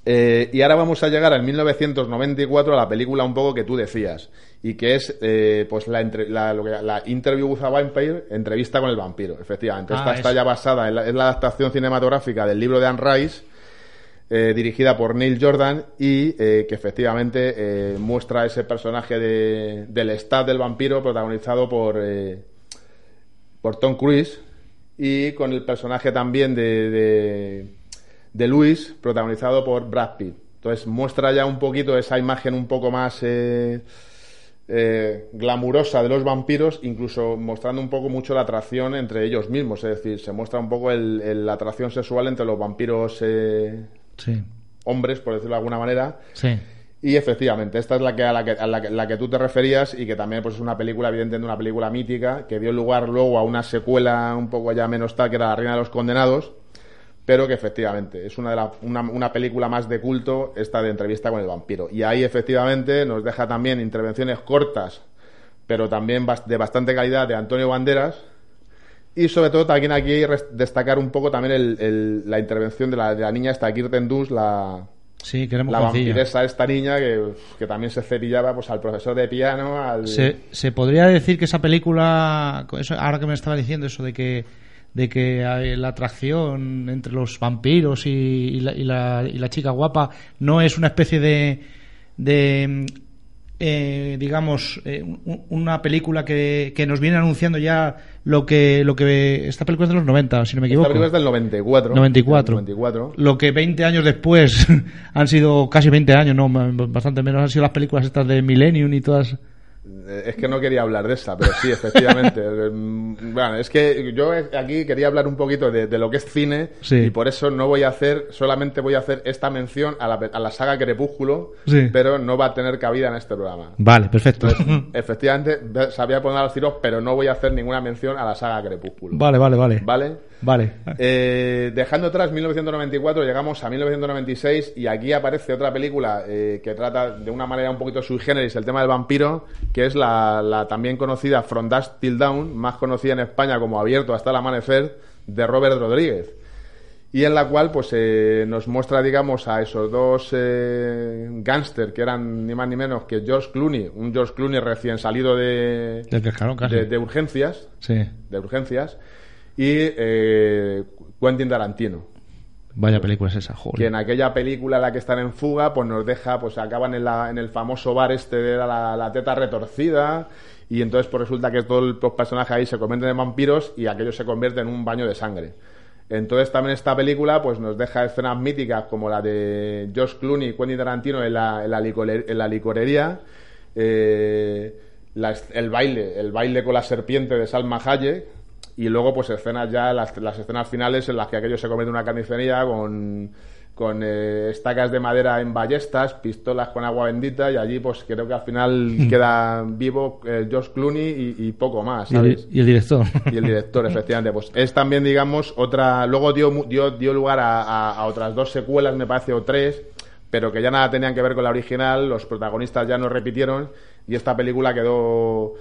Eh, y ahora vamos a llegar al 1994 a la película un poco que tú decías y que es eh, pues la, entre- la, Interview with a Vampire, entrevista con el vampiro, efectivamente. Ah, Esta está ya basada en la, es la adaptación cinematográfica del libro de Anne Rice, eh, dirigida por Neil Jordan y eh, que efectivamente eh, muestra ese personaje de, del staff del vampiro protagonizado por, por Tom Cruise y con el personaje también de, de, Luis protagonizado por Brad Pitt. Entonces muestra ya un poquito esa imagen un poco más glamurosa de los vampiros, incluso mostrando un poco mucho la atracción entre ellos mismos, es decir, se muestra un poco la atracción sexual entre los vampiros Sí, hombres, por decirlo de alguna manera, sí. y efectivamente, esta es la que, a, la que, a la que, la que tú te referías y que también pues, es una película, evidentemente una película mítica, que dio lugar luego a una secuela un poco ya menos tal, que era La Reina de los Condenados, pero que efectivamente es una, de la- una, una película más de culto, esta de entrevista con el vampiro. Y ahí efectivamente nos deja también intervenciones cortas, pero también de bastante calidad de Antonio Banderas. Y sobre todo también aquí destacar un poco también el- el- la intervención de la, de la niña esta Kirsten Dunst, la, Sí, queremos la vampiresa esta niña que, que también se cepillaba pues al profesor de piano al Se, se podría decir que esa película, eso, ahora que me estaba diciendo eso de que de que la atracción entre los vampiros y, y la, y la- y la chica guapa no es una especie de, de eh, digamos eh, un- una película que, que nos viene anunciando ya lo que lo que esta película es de los 90 si no me esta equivoco película es del 94 94. del 94 lo que 20 años después (laughs) han sido casi 20 años, no, bastante menos han sido las películas estas de Millennium y todas. Eh, es que no quería hablar de esa pero sí efectivamente (laughs) Mm, bueno es que yo aquí quería hablar un poquito de, de lo que es cine Sí. y por eso no voy a hacer solamente voy a hacer esta mención a la, a la saga Crepúsculo Sí. pero no va a tener cabida en este programa Vale, perfecto. efectivamente sabía poner a los tiros pero no voy a hacer ninguna mención a la saga Crepúsculo vale, vale, vale. vale Vale. Eh, dejando atrás 1994, llegamos a 1996 y aquí aparece otra película eh, que trata de una manera un poquito sui generis el tema del vampiro, que es la, la también conocida From Dusk Till Dawn, más conocida en España como Abierto hasta el amanecer, de Robert Rodríguez. Y en la cual pues eh, nos muestra, digamos, a esos dos eh, gángster que eran ni más ni menos que George Clooney, un George Clooney recién salido de, casi. de, de urgencias, Sí. de urgencias y eh, Quentin Tarantino Vaya película es esa, joder. que en aquella película en la que están en fuga pues nos deja pues acaban en, la, en el famoso bar este de la, la teta retorcida y entonces pues resulta que todos los personajes ahí se convierten en vampiros y aquello se convierte en un baño de sangre entonces también esta película pues nos deja escenas míticas como la de George Clooney y Quentin Tarantino en la, en la, licole- en la licorería eh, la el baile el baile con la serpiente de Salma Hayek y luego pues escenas ya las, las escenas finales en las que aquello se en una carnicería con con eh, estacas de madera en ballestas, pistolas con agua bendita y allí pues creo que al final queda vivo eh, George Clooney y, y poco más, y, el, ¿sabes? y el director. y el director, efectivamente. Pues es también, digamos, otra. Luego dio, dio, dio lugar a, a- a otras dos secuelas, me parece, o tres, pero que ya nada tenían que ver con la original. Los protagonistas ya no repitieron y esta película quedó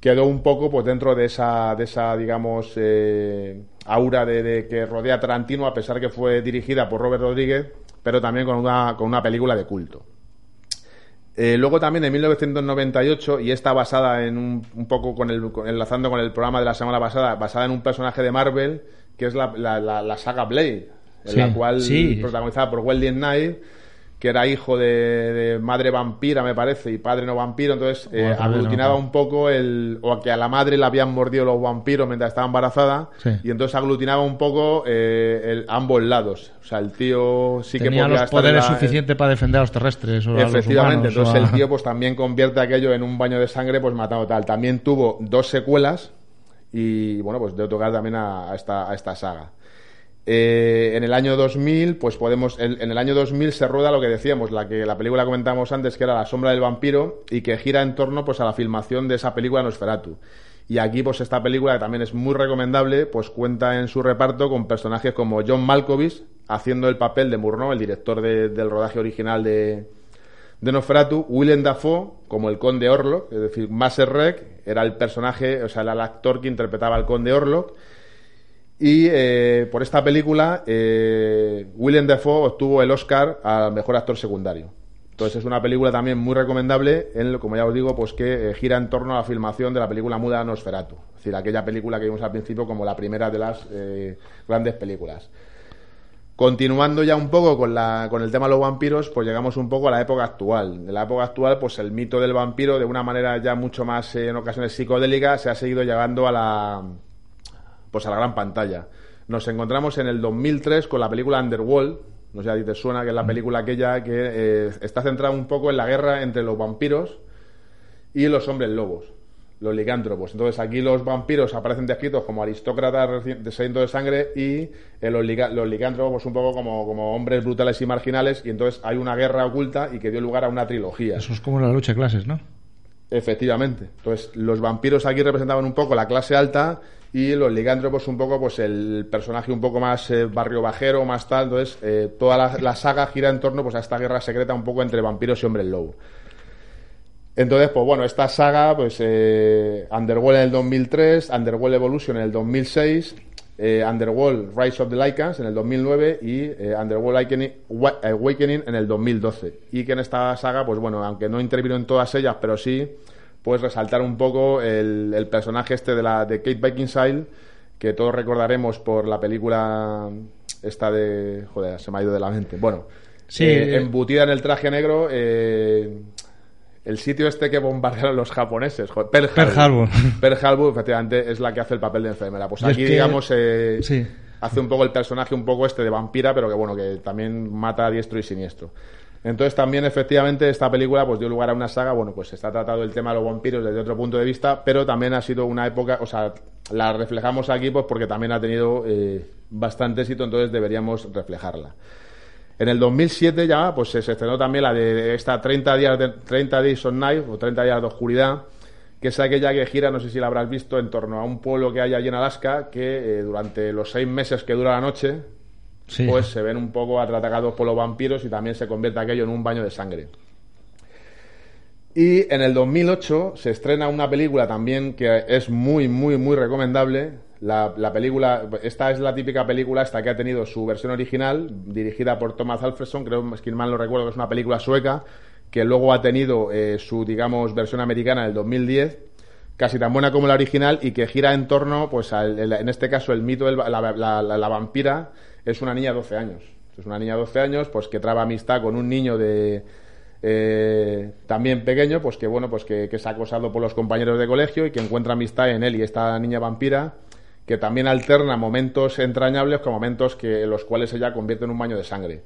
quedó un poco pues dentro de esa de esa digamos eh, aura de, de que rodea a Tarantino, a pesar que fue dirigida por Robert Rodríguez, pero también con una, con una película de culto. Eh, luego también en 1998, y está basada en un, un poco con el, enlazando con el programa de la semana pasada, basada en un personaje de Marvel, que es la, la- la- la saga Blade, en Sí, la cual sí. protagonizada por Weldon Knight, que era hijo de, de madre vampira, me parece, y padre no vampiro, entonces eh, aglutinaba no. un poco el. o que a la madre le habían mordido los vampiros mientras estaba embarazada, Sí. y entonces aglutinaba un poco eh, el- ambos lados. O sea, el tío sí que podía los estar poderes la- suficientes para defender a los terrestres o a los Efectivamente, o entonces a- el tío pues también convierte aquello en un baño de sangre pues matando tal. También tuvo dos secuelas y bueno, pues debo tocar también a, a esta, a esta saga. Eh, en el año 2000, pues podemos, en, el año 2000 se rueda lo que decíamos, la que la película comentábamos antes, que era La sombra del vampiro y que gira en torno pues a la filmación de esa película Nosferatu. Y aquí pues esta película que también es muy recomendable, pues cuenta en su reparto con personajes como John Malkovich haciendo el papel de Murnau, el director de- del rodaje original de, de Nosferatu, Willem Dafoe como el conde Orlok, es decir, Maser Rek era el personaje, o sea, era el actor que interpretaba al conde Orlok. Y eh, por esta película, eh, Willem Dafoe obtuvo el Oscar al mejor actor secundario. Entonces es una película también muy recomendable, en, lo- como ya os digo, pues que eh, gira en torno a la filmación de la película muda Nosferatu. Es decir, aquella película que vimos al principio como la primera de las eh, grandes películas. Continuando ya un poco con, la, con el tema de los vampiros, pues llegamos un poco a la época actual. En la época actual, pues el mito del vampiro, de una manera ya mucho más, eh, en ocasiones psicodélica, se ha seguido llevando a la, pues a la gran pantalla. Nos encontramos en el 2003 con la película Underworld, no sé si te suena, que es la película aquella que eh, está centrada un poco en la guerra entre los vampiros y los hombres lobos, los licántropos. Entonces aquí los vampiros aparecen descritos como aristócratas sedientos de sangre y eh, los, lica- los licántropos pues, un poco como, como hombres brutales y marginales y entonces hay una guerra oculta y que dio lugar a una trilogía. Eso es como la lucha de clases, ¿no? Efectivamente. Entonces, los vampiros aquí representaban un poco la clase alta y los licántropos un poco, pues el personaje un poco más eh, barrio bajero, más tal. Entonces, eh, toda la, saga gira en torno pues, a esta guerra secreta un poco entre vampiros y hombres lobo. Entonces, pues bueno, esta saga, pues eh, Underworld en el 2003, Underworld Evolution en el 2006, eh, Underworld Rise of the Lycans en el 2009 y Underworld Awakening, Wa- Awakening en el 2012. Y que en esta saga, pues bueno, aunque no intervino en todas ellas, pero sí, pues resaltar un poco el, el personaje este de, la, de Kate Beckinsale, que todos recordaremos por la película esta de... Joder, se me ha ido de la mente. Bueno, Sí, eh, embutida en el traje negro... eh, el sitio este que bombardearon los japoneses, joder, Pearl Harbor. Pearl Harbor. Pearl Harbor, efectivamente, es la que hace el papel de enfermera. Pues es aquí, que- digamos, eh, Sí. hace un poco el personaje un poco este de vampira, pero que bueno, que también mata a diestro y siniestro. Entonces también efectivamente esta película pues dio lugar a una saga, bueno, pues está tratado el tema de los vampiros desde otro punto de vista, pero también ha sido una época, o sea, la reflejamos aquí pues porque también ha tenido eh, bastante éxito, entonces deberíamos reflejarla. En el 2007 ya pues se estrenó también la de esta 30 días de 30 Days of Night o 30 días de oscuridad, que es aquella que gira, no sé si la habrás visto, en torno a un pueblo que hay allí en Alaska, que eh, durante los seis meses que dura la noche, Pues se ven un poco atratacados por los vampiros y también se convierte aquello en un baño de sangre. Y en el 2008 se estrena una película también que es muy, muy, muy recomendable. La, la película, esta es la típica película esta que ha tenido su versión original, dirigida por Thomas Alfredson, creo, que mal lo recuerdo, que es una película sueca, que luego ha tenido eh, su, digamos, versión americana en el 2010, casi tan buena como la original y que gira en torno, pues, al- en este caso, el mito de la vampira es una niña de 12 años. Es una niña de 12 años, pues, que traba amistad con un niño de eh, también pequeño, pues que bueno, pues que, que es acosado por los compañeros de colegio y que encuentra amistad en él y esta niña vampira, que también alterna momentos entrañables con momentos que los cuales ella convierte en un baño de sangre.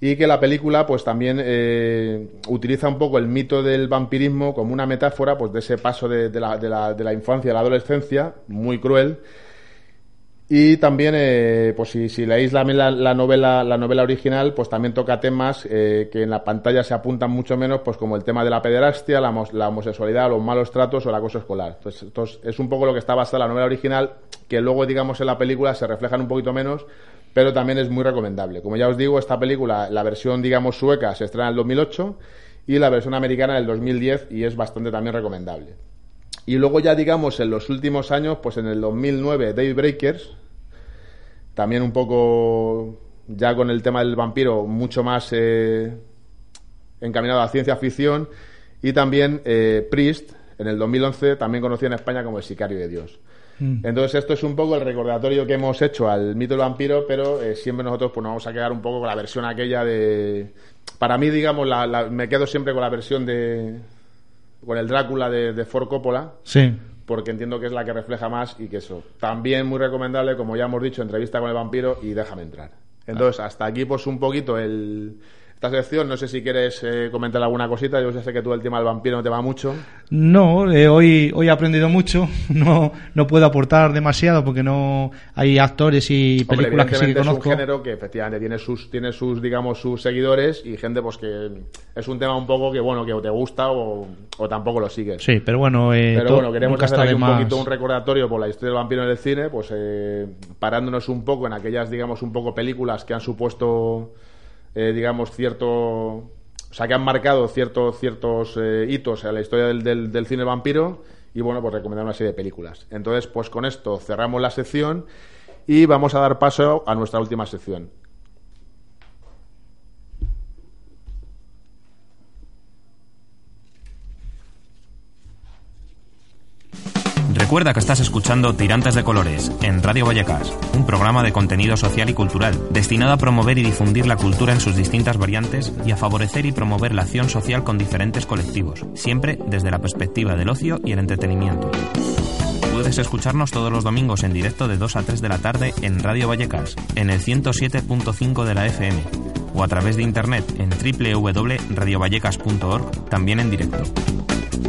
Y que la película, pues también eh, utiliza un poco el mito del vampirismo como una metáfora, pues de ese paso de la, de la- de la infancia a la adolescencia, muy cruel, y también, eh, pues si, leéis la, la, la novela, la novela original, pues también toca temas eh, que en la pantalla se apuntan mucho menos, pues como el tema de la pederastia, la, la homosexualidad, los malos tratos o el acoso escolar. Entonces, entonces, es un poco lo que está basada en la novela original, que luego, digamos, en la película se reflejan un poquito menos, pero también es muy recomendable. Como ya os digo, esta película, la versión, digamos, sueca, se estrena en el 2008 y la versión americana en el 2010 y es bastante también recomendable. Y luego ya digamos en los últimos años, pues en el 2009 Daybreakers, también un poco, ya con el tema del vampiro, mucho más eh, encaminado a ciencia ficción. Y también eh, Priest, en el 2011, también conocido en España como El Sicario de Dios. Entonces esto es un poco el recordatorio que hemos hecho al mito del vampiro, pero eh, siempre nosotros pues, nos vamos a quedar un poco con la versión aquella de... Para mí, digamos, la- la- me quedo siempre con la versión de... con el Drácula de, de Ford Coppola, Sí. Porque entiendo que es la que refleja más y que eso. También muy recomendable, como ya hemos dicho, entrevista con el vampiro y déjame entrar. Entonces, hasta aquí pues un poquito el... Esta sección, no sé si quieres eh, comentar alguna cosita, yo ya sé que tú el tema del vampiro no te va mucho. No, eh, hoy, hoy he aprendido mucho. (laughs) No, no puedo aportar demasiado porque no hay actores y Hombre, películas que sí que conozco. es un género que efectivamente tiene sus, tiene sus, digamos, sus seguidores y gente pues que es un tema un poco que, bueno, que o te gusta o, o tampoco lo sigues. Sí, pero bueno, eh, Pero bueno, queremos hacer aquí un más. poquito un recordatorio por la historia del vampiro en el cine, pues eh, parándonos un poco en aquellas, digamos, un poco películas que han supuesto, eh, digamos, cierto... O sea, que han marcado ciertos ciertos eh, hitos en la historia del, del, del cine vampiro y, bueno, pues recomendar una serie de películas. Entonces, pues con esto cerramos la sección y vamos a dar paso a nuestra última sección. Recuerda que estás escuchando Tirantes de Colores en Radio Vallecas, un programa de contenido social y cultural destinado a promover y difundir la cultura en sus distintas variantes y a favorecer y promover la acción social con diferentes colectivos, siempre desde la perspectiva del ocio y el entretenimiento. Puedes escucharnos todos los domingos en directo de 2 a 3 de la tarde en Radio Vallecas, en el 107.5 de la FM, o a través de internet en www.radiovallecas.org, también en directo.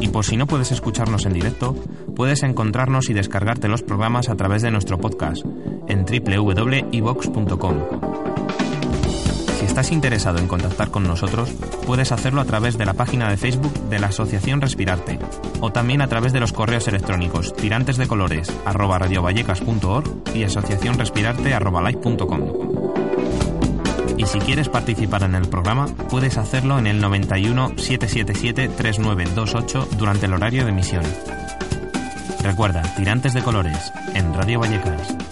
Y por si no puedes escucharnos en directo, puedes encontrarnos y descargarte los programas a través de nuestro podcast en www.evox.com. Si estás interesado en contactar con nosotros, puedes hacerlo a través de la página de Facebook de la Asociación Respirarte o también a través de los correos electrónicos tirantesdecolores@radiovallecas.org y asociacionrespirarte@live.com. Y si quieres participar en el programa, puedes hacerlo en el 91 777 3928 durante el horario de emisión. Recuerda, Tirantes de Colores, en Radio Vallecas.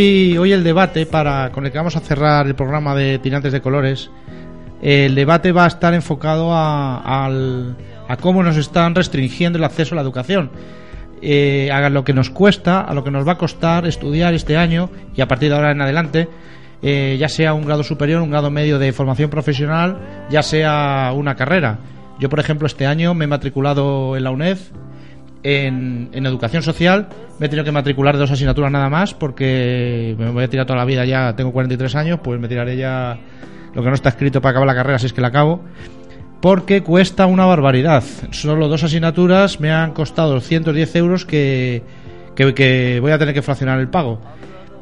Hoy, el debate para con el que vamos a cerrar el programa de Tirantes de Colores, el debate va a estar enfocado a, al- a cómo nos están restringiendo el acceso a la educación. Eh, a lo que nos cuesta, a lo que nos va a costar estudiar este año y a partir de ahora en adelante, eh, ya sea un grado superior, un grado medio de formación profesional, ya sea una carrera. Yo, por ejemplo, este año me he matriculado en la UNED en, en educación social me he tenido que matricular dos asignaturas nada más porque me voy a tirar toda la vida ya, tengo 43 años, pues me tiraré ya lo que no está escrito para acabar la carrera si es que la acabo. Porque cuesta una barbaridad. Solo dos asignaturas me han costado 110 euros que, que, que voy a tener que fraccionar el pago.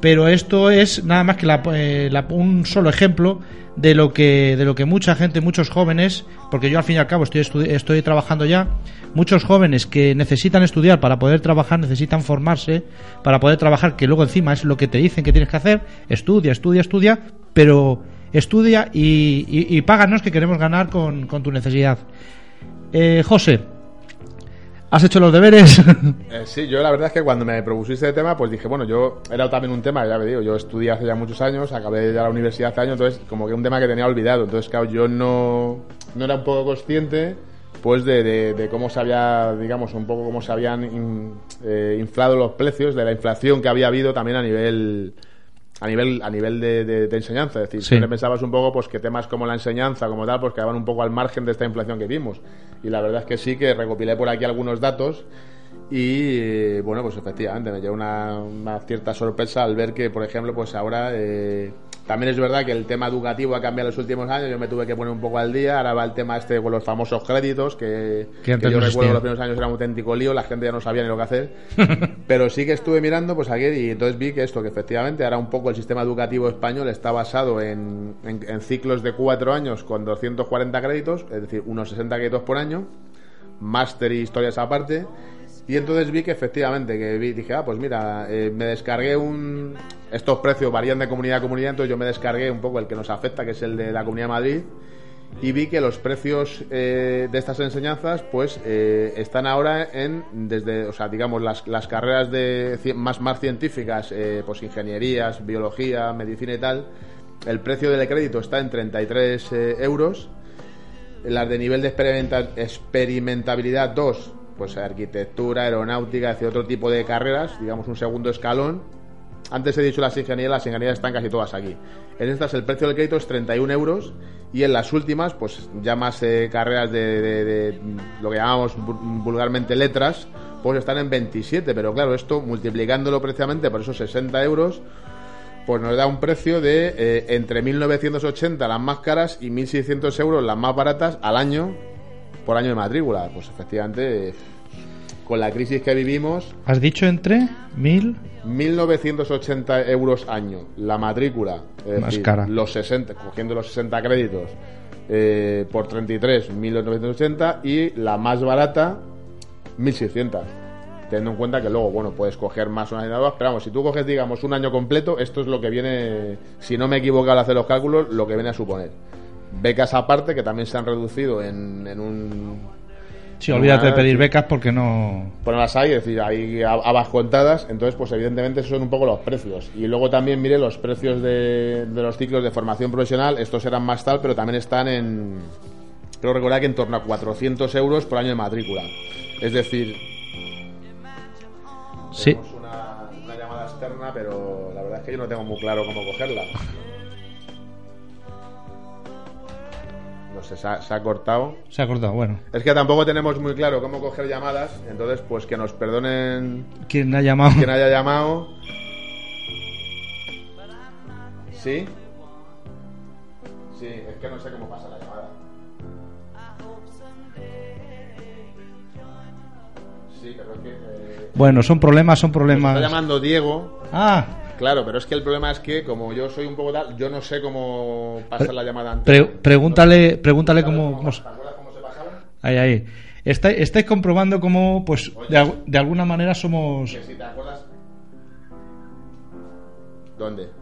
Pero esto es nada más que la- eh, la- un solo ejemplo de lo que de lo que mucha gente, muchos jóvenes, porque yo al fin y al cabo estoy estoy trabajando ya, muchos jóvenes que necesitan estudiar para poder trabajar, necesitan formarse para poder trabajar, que luego encima es lo que te dicen que tienes que hacer, estudia, estudia, estudia, pero estudia y páganos que queremos ganar con, con tu necesidad. Eh, José, ¿has hecho los deberes? (laughs) Eh, sí, yo la verdad es que cuando me propusiste el tema, pues dije, bueno, yo era también un tema, ya me digo, yo estudié hace ya muchos años, acabé ya la universidad hace años, entonces como que un tema que tenía olvidado, entonces claro, yo no, no era un poco consciente pues de, de- de cómo se había, digamos, un poco cómo se habían in- eh, inflado los precios, de la inflación que había habido también a nivel a nivel a nivel de, de- de enseñanza, es decir, Sí. siempre pensabas un poco pues que temas como la enseñanza como tal pues quedaban un poco al margen de esta inflación que vimos y la verdad es que sí que recopilé por aquí algunos datos y bueno pues efectivamente me llevó una, una cierta sorpresa al ver que por ejemplo pues ahora eh, también es verdad que el tema educativo ha cambiado en los últimos años. Yo me tuve que poner un poco al día. Ahora va el tema este con los famosos créditos que, Que yo recuerdo los primeros años era un auténtico lío la gente ya no sabía ni lo que hacer. (laughs) Pero sí que estuve mirando pues ayer y entonces vi que esto, que efectivamente ahora un poco el sistema educativo español está basado en, en- en ciclos de cuatro años con 240 créditos, es decir, unos 60 créditos por año, máster y historias aparte. Y entonces vi que efectivamente, que vi, dije, ah, pues mira, eh, me descargué un... Estos precios varían de comunidad a comunidad, entonces yo me descargué un poco el que nos afecta, que es el de la Comunidad de Madrid, y vi que los precios eh, de estas enseñanzas pues eh, están ahora en desde o sea digamos las, las carreras de más más científicas eh, pues ingenierías biología medicina y tal el precio del crédito está en 33 eh, euros. Las de nivel de experimenta- experimentabilidad 2 pues arquitectura aeronáutica decir, otro tipo de carreras digamos un segundo escalón antes he dicho las ingenierías, las ingenierías están casi todas aquí. En estas el precio del crédito es 31 euros y en las últimas, pues ya más eh, carreras de, lo que llamamos vu- vulgarmente letras, pues están en 27. Pero claro, esto multiplicándolo precisamente por esos 60 euros, pues nos da un precio de eh, entre 1.980 las más caras y 1.600 euros las más baratas al año por año de matrícula. Pues efectivamente, con la crisis que vivimos, ¿Has dicho entre mil? 1.980 euros año la matrícula, es Más decir, cara. los 60, cogiendo los 60 créditos eh, por 33, 1.980 y la más barata, 1.600. Teniendo en cuenta que luego, bueno, puedes coger más una dos, pero vamos, si tú coges, digamos, un año completo, esto es lo que viene, si no me equivoco al hacer los cálculos, lo que viene a suponer. Becas aparte, que también se han reducido en, en un Sí, olvídate de pedir becas porque no... pues no las hay, es decir, hay hab- habas contadas, entonces pues evidentemente esos son un poco los precios. Y luego también mire los precios de, de los ciclos de formación profesional, estos eran más tal, pero también están en, creo recordar que en torno a 400 euros por año de matrícula. Es decir, Sí. tenemos una, una llamada externa, pero la verdad es que yo no tengo muy claro cómo cogerla. No sé, se ha- se ha cortado. Se ha cortado, bueno. Es que tampoco tenemos muy claro cómo coger llamadas, entonces pues que nos perdonen ¿Quién ha llamado? quien haya llamado. ¿Sí? Sí, es que no sé cómo pasa la llamada. Sí, pero es que... eh, Bueno, son problemas, son nos está problemas... llamando Diego. Ah, Claro, pero es que el problema es que como yo soy un poco tal, yo no sé cómo pasar la llamada antes. pre- pregúntale, pregúntale ¿Sabes cómo... cómo- ¿Te acuerdas cómo se pasaba? Ahí, ahí. Está- estáis comprobando cómo, pues, de, de alguna manera somos... Que si te acuerdas... ¿Dónde? (laughs)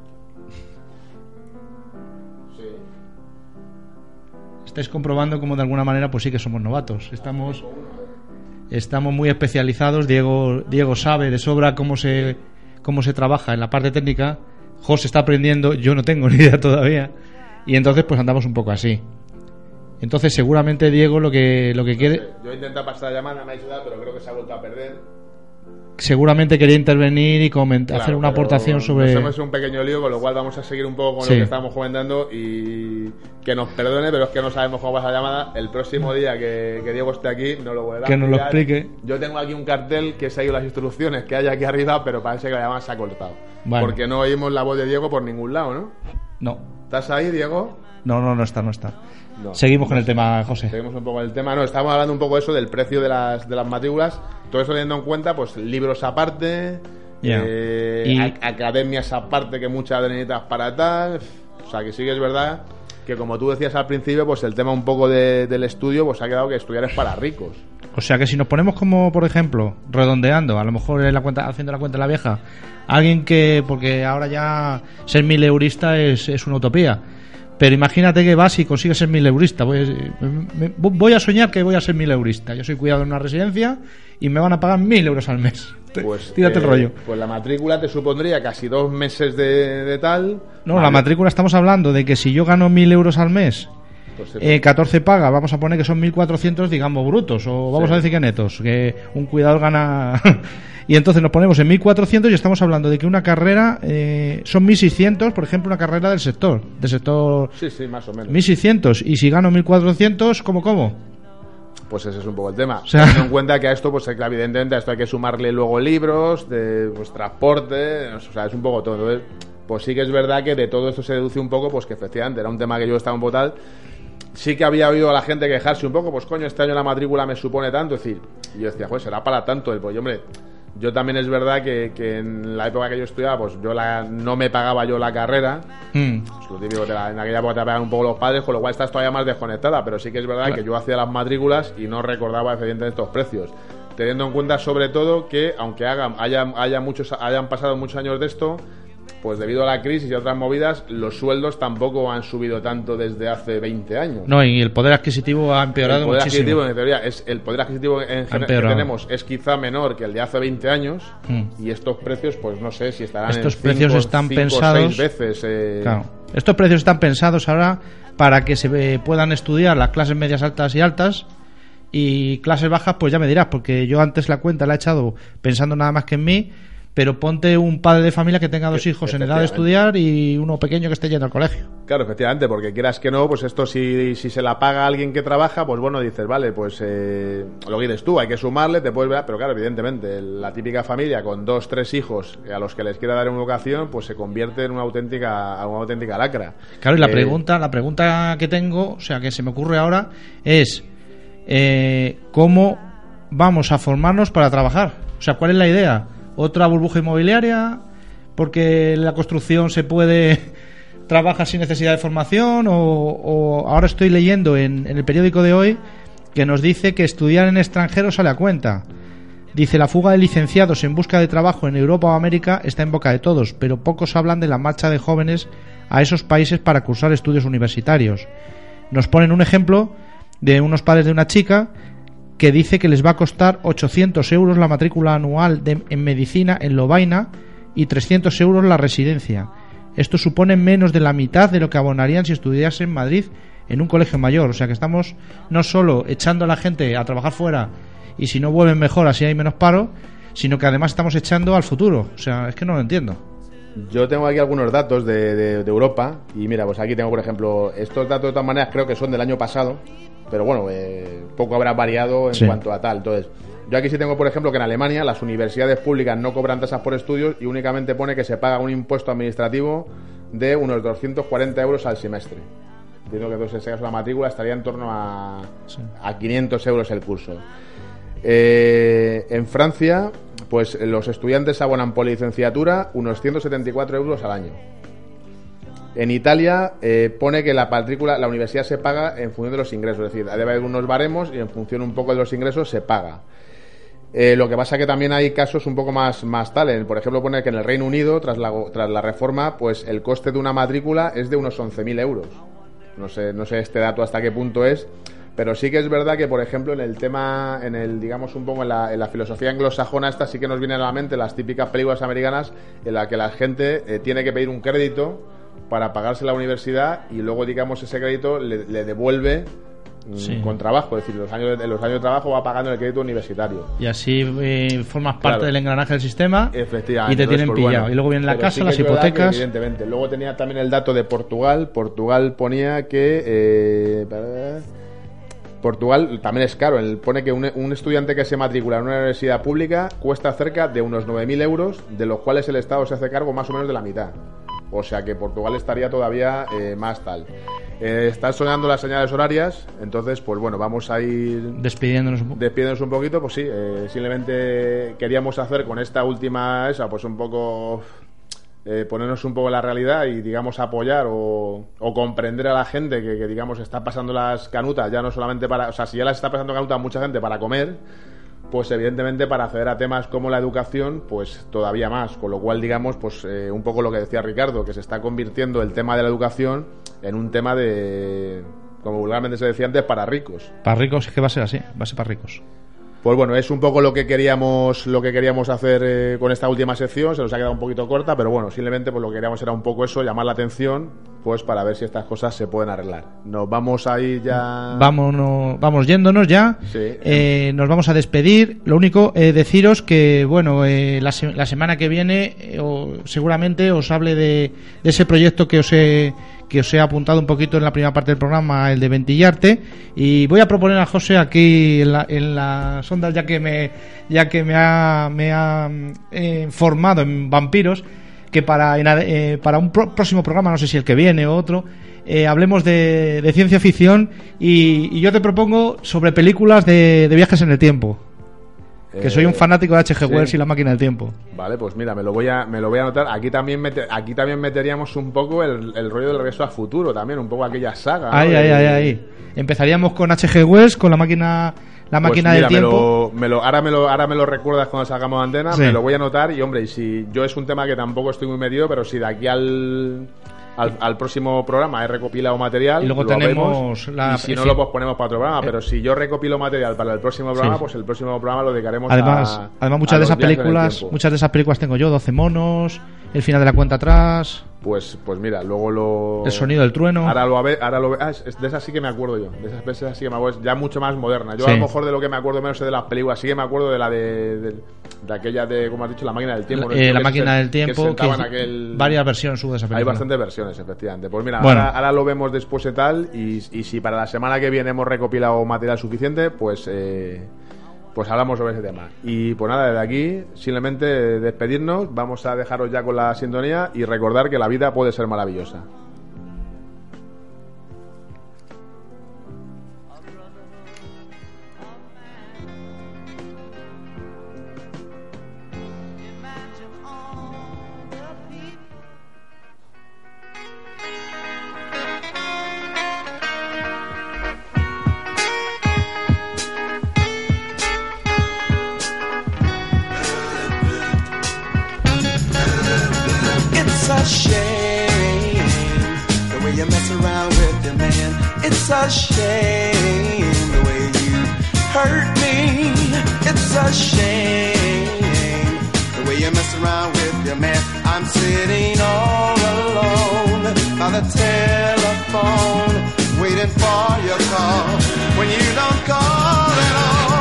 Sí. Estáis comprobando cómo de alguna manera, pues sí que somos novatos. Estamos... Estamos muy especializados. Diego, Diego sabe de sobra cómo se, cómo se trabaja en la parte técnica. José está aprendiendo, yo no tengo (laughs) ni idea todavía. Y entonces, pues andamos un poco así. Entonces, seguramente Diego lo que, lo que quiere, Yo he intentado pasar la llamada, me ha ayudado, pero creo que se ha vuelto a perder. Seguramente quería intervenir y coment- Claro, hacer una aportación Nos sobre. hemos hecho un pequeño lío, con lo cual vamos a seguir un poco con Sí. lo que estábamos comentando y que nos perdone, pero es que no sabemos cómo pasa la llamada. El próximo día que, que Diego esté aquí, nos lo volverá a Que nos lo explique. Yo tengo aquí un cartel que se ha ido las instrucciones que hay aquí arriba, pero parece que la llamada se ha cortado. Bueno. Porque no oímos la voz de Diego por ningún lado, ¿no? No, ¿Estás ahí, Diego? no, no, no está, no está. No. Seguimos con el tema, José. Seguimos un poco el tema. No, estamos hablando un poco de eso, del precio de las, de las matrículas. Todo eso teniendo en cuenta, pues, libros aparte, eh, Y- ac- academias aparte que muchas necesitas para tal. O sea, que sí que es verdad que como tú decías al principio, pues el tema un poco de- del estudio, pues ha quedado que estudiar es para ricos. O sea que si nos ponemos como, por ejemplo, redondeando, a lo mejor en la cuenta, haciendo la cuenta de la vieja, alguien que, porque ahora ya ser mil eurista es, es una utopía. Pero imagínate que vas y consigues ser mil eurista. Voy, me- me- voy a soñar que voy a ser mil eurista. Yo soy cuidado en una residencia y me van a pagar mil euros al mes. (laughs) Pues, Tírate el eh, rollo. Pues la matrícula te supondría casi dos meses de, de tal. No, Vale, la matrícula estamos hablando de que si yo gano mil euros al mes. Eh, 14 paga, vamos a poner que son 1.400, digamos, brutos, o vamos Sí. a decir que netos, que un cuidador gana... (laughs) y entonces nos ponemos en 1.400 y estamos hablando de que una carrera eh, son 1.600, por ejemplo, una carrera del sector, del sector Sí, sí, más o menos. 1.600, y si gano 1.400, ¿cómo, cómo? Pues ese es un poco el tema. sea- Teniendo en cuenta que a esto, pues evidentemente a esto hay que sumarle luego libros, de pues, transporte, o sea, es un poco todo. Entonces, pues sí que es verdad que de todo esto se deduce un poco, pues que efectivamente era un tema que yo estaba un poco tal. Sí que había oído a la gente quejarse un poco, pues coño, este año la matrícula me supone tanto, es decir, y yo decía, pues será para tanto, y pues hombre, yo también es verdad que, que en la época que yo estudiaba, pues yo la, no me pagaba yo la carrera, Mm. pues lo típico, la- en aquella época te pagan un poco los padres, con lo cual estás todavía más desconectada, pero sí que es verdad Claro. que yo hacía las matrículas y no recordaba evidentemente estos precios. Teniendo en cuenta sobre todo que aunque hagan, haya, haya muchos, hayan pasado muchos años de esto, pues debido a la crisis y otras movidas, los sueldos tampoco han subido tanto desde hace 20 años. No, y el poder adquisitivo ha empeorado el poder muchísimo. adquisitivo, en teoría, es, el poder adquisitivo en general que tenemos es quizá menor que el de hace 20 años Mm. y estos precios, pues no sé si estarán Estos en precios cinco- están cinco pensados- seis veces. eh, Claro. Estos precios están pensados ahora para que se eh, puedan estudiar las clases medias altas y altas y clases bajas, pues ya me dirás, porque yo antes la cuenta la he echado pensando nada más que en mí, pero ponte un padre de familia que tenga dos hijos en edad de estudiar y uno pequeño que esté yendo al colegio. Claro, efectivamente, porque quieras que no, pues esto si, si se la paga a alguien que trabaja, pues bueno, dices, vale, pues eh, lo que dices tú, hay que sumarle, te puedes ver, pero claro, evidentemente, la típica familia con dos, tres hijos a los que les quiera dar una educación, pues se convierte en una auténtica, una auténtica lacra. Claro, y la Eh, pregunta, la pregunta que tengo, o sea, que se me ocurre ahora, es eh, ¿cómo vamos a formarnos para trabajar? O sea, ¿cuál es la idea? ¿Otra burbuja inmobiliaria? ¿Porque la construcción se puede (laughs) trabajar sin necesidad de formación? ¿O, o ahora estoy leyendo en, en el periódico de hoy que nos dice que estudiar en extranjero sale a cuenta? Dice, la fuga de licenciados en busca de trabajo en Europa o América está en boca de todos, pero pocos hablan de la marcha de jóvenes a esos países para cursar estudios universitarios. Nos ponen un ejemplo de unos padres de una chica que dice que les va a costar 800 euros la matrícula anual de- en medicina en Lovaina y 300 euros la residencia. Esto supone menos de la mitad de lo que abonarían si estudiase en Madrid en un colegio mayor. O sea que estamos no solo echando a la gente a trabajar fuera y si no vuelven mejor así hay menos paro, sino que además estamos echando al futuro. O sea, es que no lo entiendo. Yo tengo aquí algunos datos de, de- de Europa y mira, pues aquí tengo, por ejemplo, estos datos de todas maneras creo que son del año pasado, pero bueno, eh, poco habrá variado en Sí. cuanto a tal. Entonces, yo aquí sí tengo, por ejemplo, que en Alemania las universidades públicas no cobran tasas por estudios y únicamente pone que se paga un impuesto administrativo de unos 240 euros al semestre. Entiendo que entonces, en la matrícula estaría en torno a, a 500 euros el curso. Eh, en Francia, pues los estudiantes abonan por licenciatura unos 174 euros al año. En Italia eh, pone que la matrícula, la universidad se paga en función de los ingresos, es decir, debe haber unos baremos y en función un poco de los ingresos se paga. Eh, lo que pasa que también hay casos un poco más, más tales. Por ejemplo, pone que en el Reino Unido, tras la, tras la reforma, pues el coste de una matrícula es de unos 11.000 euros. No sé, no sé este dato hasta qué punto es, pero sí que es verdad que, por ejemplo, en el tema, en el, digamos, un poco en la, en la filosofía anglosajona, esta sí que nos vienen a la mente las típicas películas americanas en la que la gente eh, tiene que pedir un crédito para pagarse la universidad y luego, digamos, ese crédito le, le devuelve mm, Sí. con trabajo. Es decir, los años, de- los años de trabajo va pagando el crédito universitario. Y así eh, formas parte Claro. del engranaje del sistema Efectivamente. y te tienen pues, pillado. bueno. y luego viene la Pero casa, sí las que, hipotecas. evidentemente. Luego tenía también el dato de Portugal. Portugal ponía que. eh, Portugal también es caro. Él pone que un, un estudiante que se matricula en una universidad pública cuesta cerca de unos 9.000 euros, de los cuales el Estado se hace cargo más o menos de la mitad. O sea que Portugal estaría todavía eh, más tal. Eh, están sonando las señales horarias, entonces, pues bueno, vamos a ir Despidiéndonos un poco. despidiéndonos un poquito, pues sí, eh, simplemente queríamos hacer con esta última esa, pues un poco eh, ponernos un poco la realidad y digamos apoyar o, o comprender a la gente que, que, digamos está pasando las canutas, ya no solamente para, o sea, si ya las está pasando canutas mucha gente para comer, pues evidentemente para acceder a temas como la educación, pues todavía más, con lo cual digamos, pues eh, un poco lo que decía Ricardo, que se está convirtiendo el tema de la educación en un tema de, como vulgarmente se decía antes, para ricos. Para ricos es que va a ser así, va a ser para ricos. Pues bueno, es un poco lo que queríamos, lo que queríamos hacer eh, con esta última sección. Se nos ha quedado un poquito corta, pero bueno, simplemente pues lo que queríamos era un poco eso, llamar la atención, pues para ver si estas cosas se pueden arreglar. Nos vamos a ir ya. Vámonos, vamos yéndonos ya. Sí. Eh, nos vamos a despedir. Lo único, eh, deciros que, bueno, eh, la, se- la semana que viene eh, o- seguramente os hable de, de ese proyecto que os, he, que os he apuntado un poquito en la primera parte del programa, el de Ventillarte. Y voy a proponer a José aquí en, la, en las ondas, ya que me, ya que me ha, me ha eh, formado en vampiros, que para, en eh, para un pro- próximo programa, no sé si el que viene o otro, eh, hablemos de, ciencia ficción y, yo te propongo sobre películas de viajes en el tiempo. Que soy un Eh, fanático de H.G. sí. Wells y la máquina del tiempo. Vale, pues mira, me lo voy a, me lo voy a anotar. Aquí también, mete- aquí también meteríamos un poco el, el rollo del regreso al futuro, también, un poco aquella saga. Ahí, ahí, ahí, ahí. Empezaríamos con H.G. Wells, con la máquina, la Pues máquina mira, del tiempo. Me lo, me lo- ahora, me lo, ahora me lo recuerdas cuando salgamos de antena, Sí. me lo voy a anotar y hombre, y si yo es un tema que tampoco estoy muy metido, pero si de aquí al, al, al próximo programa he recopilado material, Y luego lo tenemos vemos, la- y si no lo posponemos para otro programa, pero si yo recopilo material para el próximo programa, Sí. pues el próximo programa lo dedicaremos Además, a además a muchas de los esas películas, muchas de esas películas tengo yo, 12 monos, El final de la cuenta atrás, Pues, pues mira, luego lo. El sonido del trueno. Ahora lo, ahora lo ah, es de esas sí que me acuerdo yo. De esas veces sí que me acuerdo. Ya mucho más moderna. Yo Sí. a lo mejor de lo que me acuerdo menos es de las películas. Sí que me acuerdo de la de. de, de aquella de, como has dicho, la máquina del tiempo. ¿no? Eh, la que máquina se- del tiempo, que, sentaban aquel- varias versiones hubo de esa película. Hay bastantes versiones, efectivamente. Pues mira, Bueno. ahora, ahora lo vemos después y tal. Y, y si para la semana que viene hemos recopilado material suficiente, pues. eh, pues hablamos sobre ese tema. Y pues nada, desde aquí, simplemente despedirnos. Vamos a dejaros ya con la sintonía y recordar que la vida puede ser maravillosa. A shame the way you hurt me. It's a shame the way you mess around with your man. I'm sitting all alone by the telephone, waiting for your call. When you don't call at all,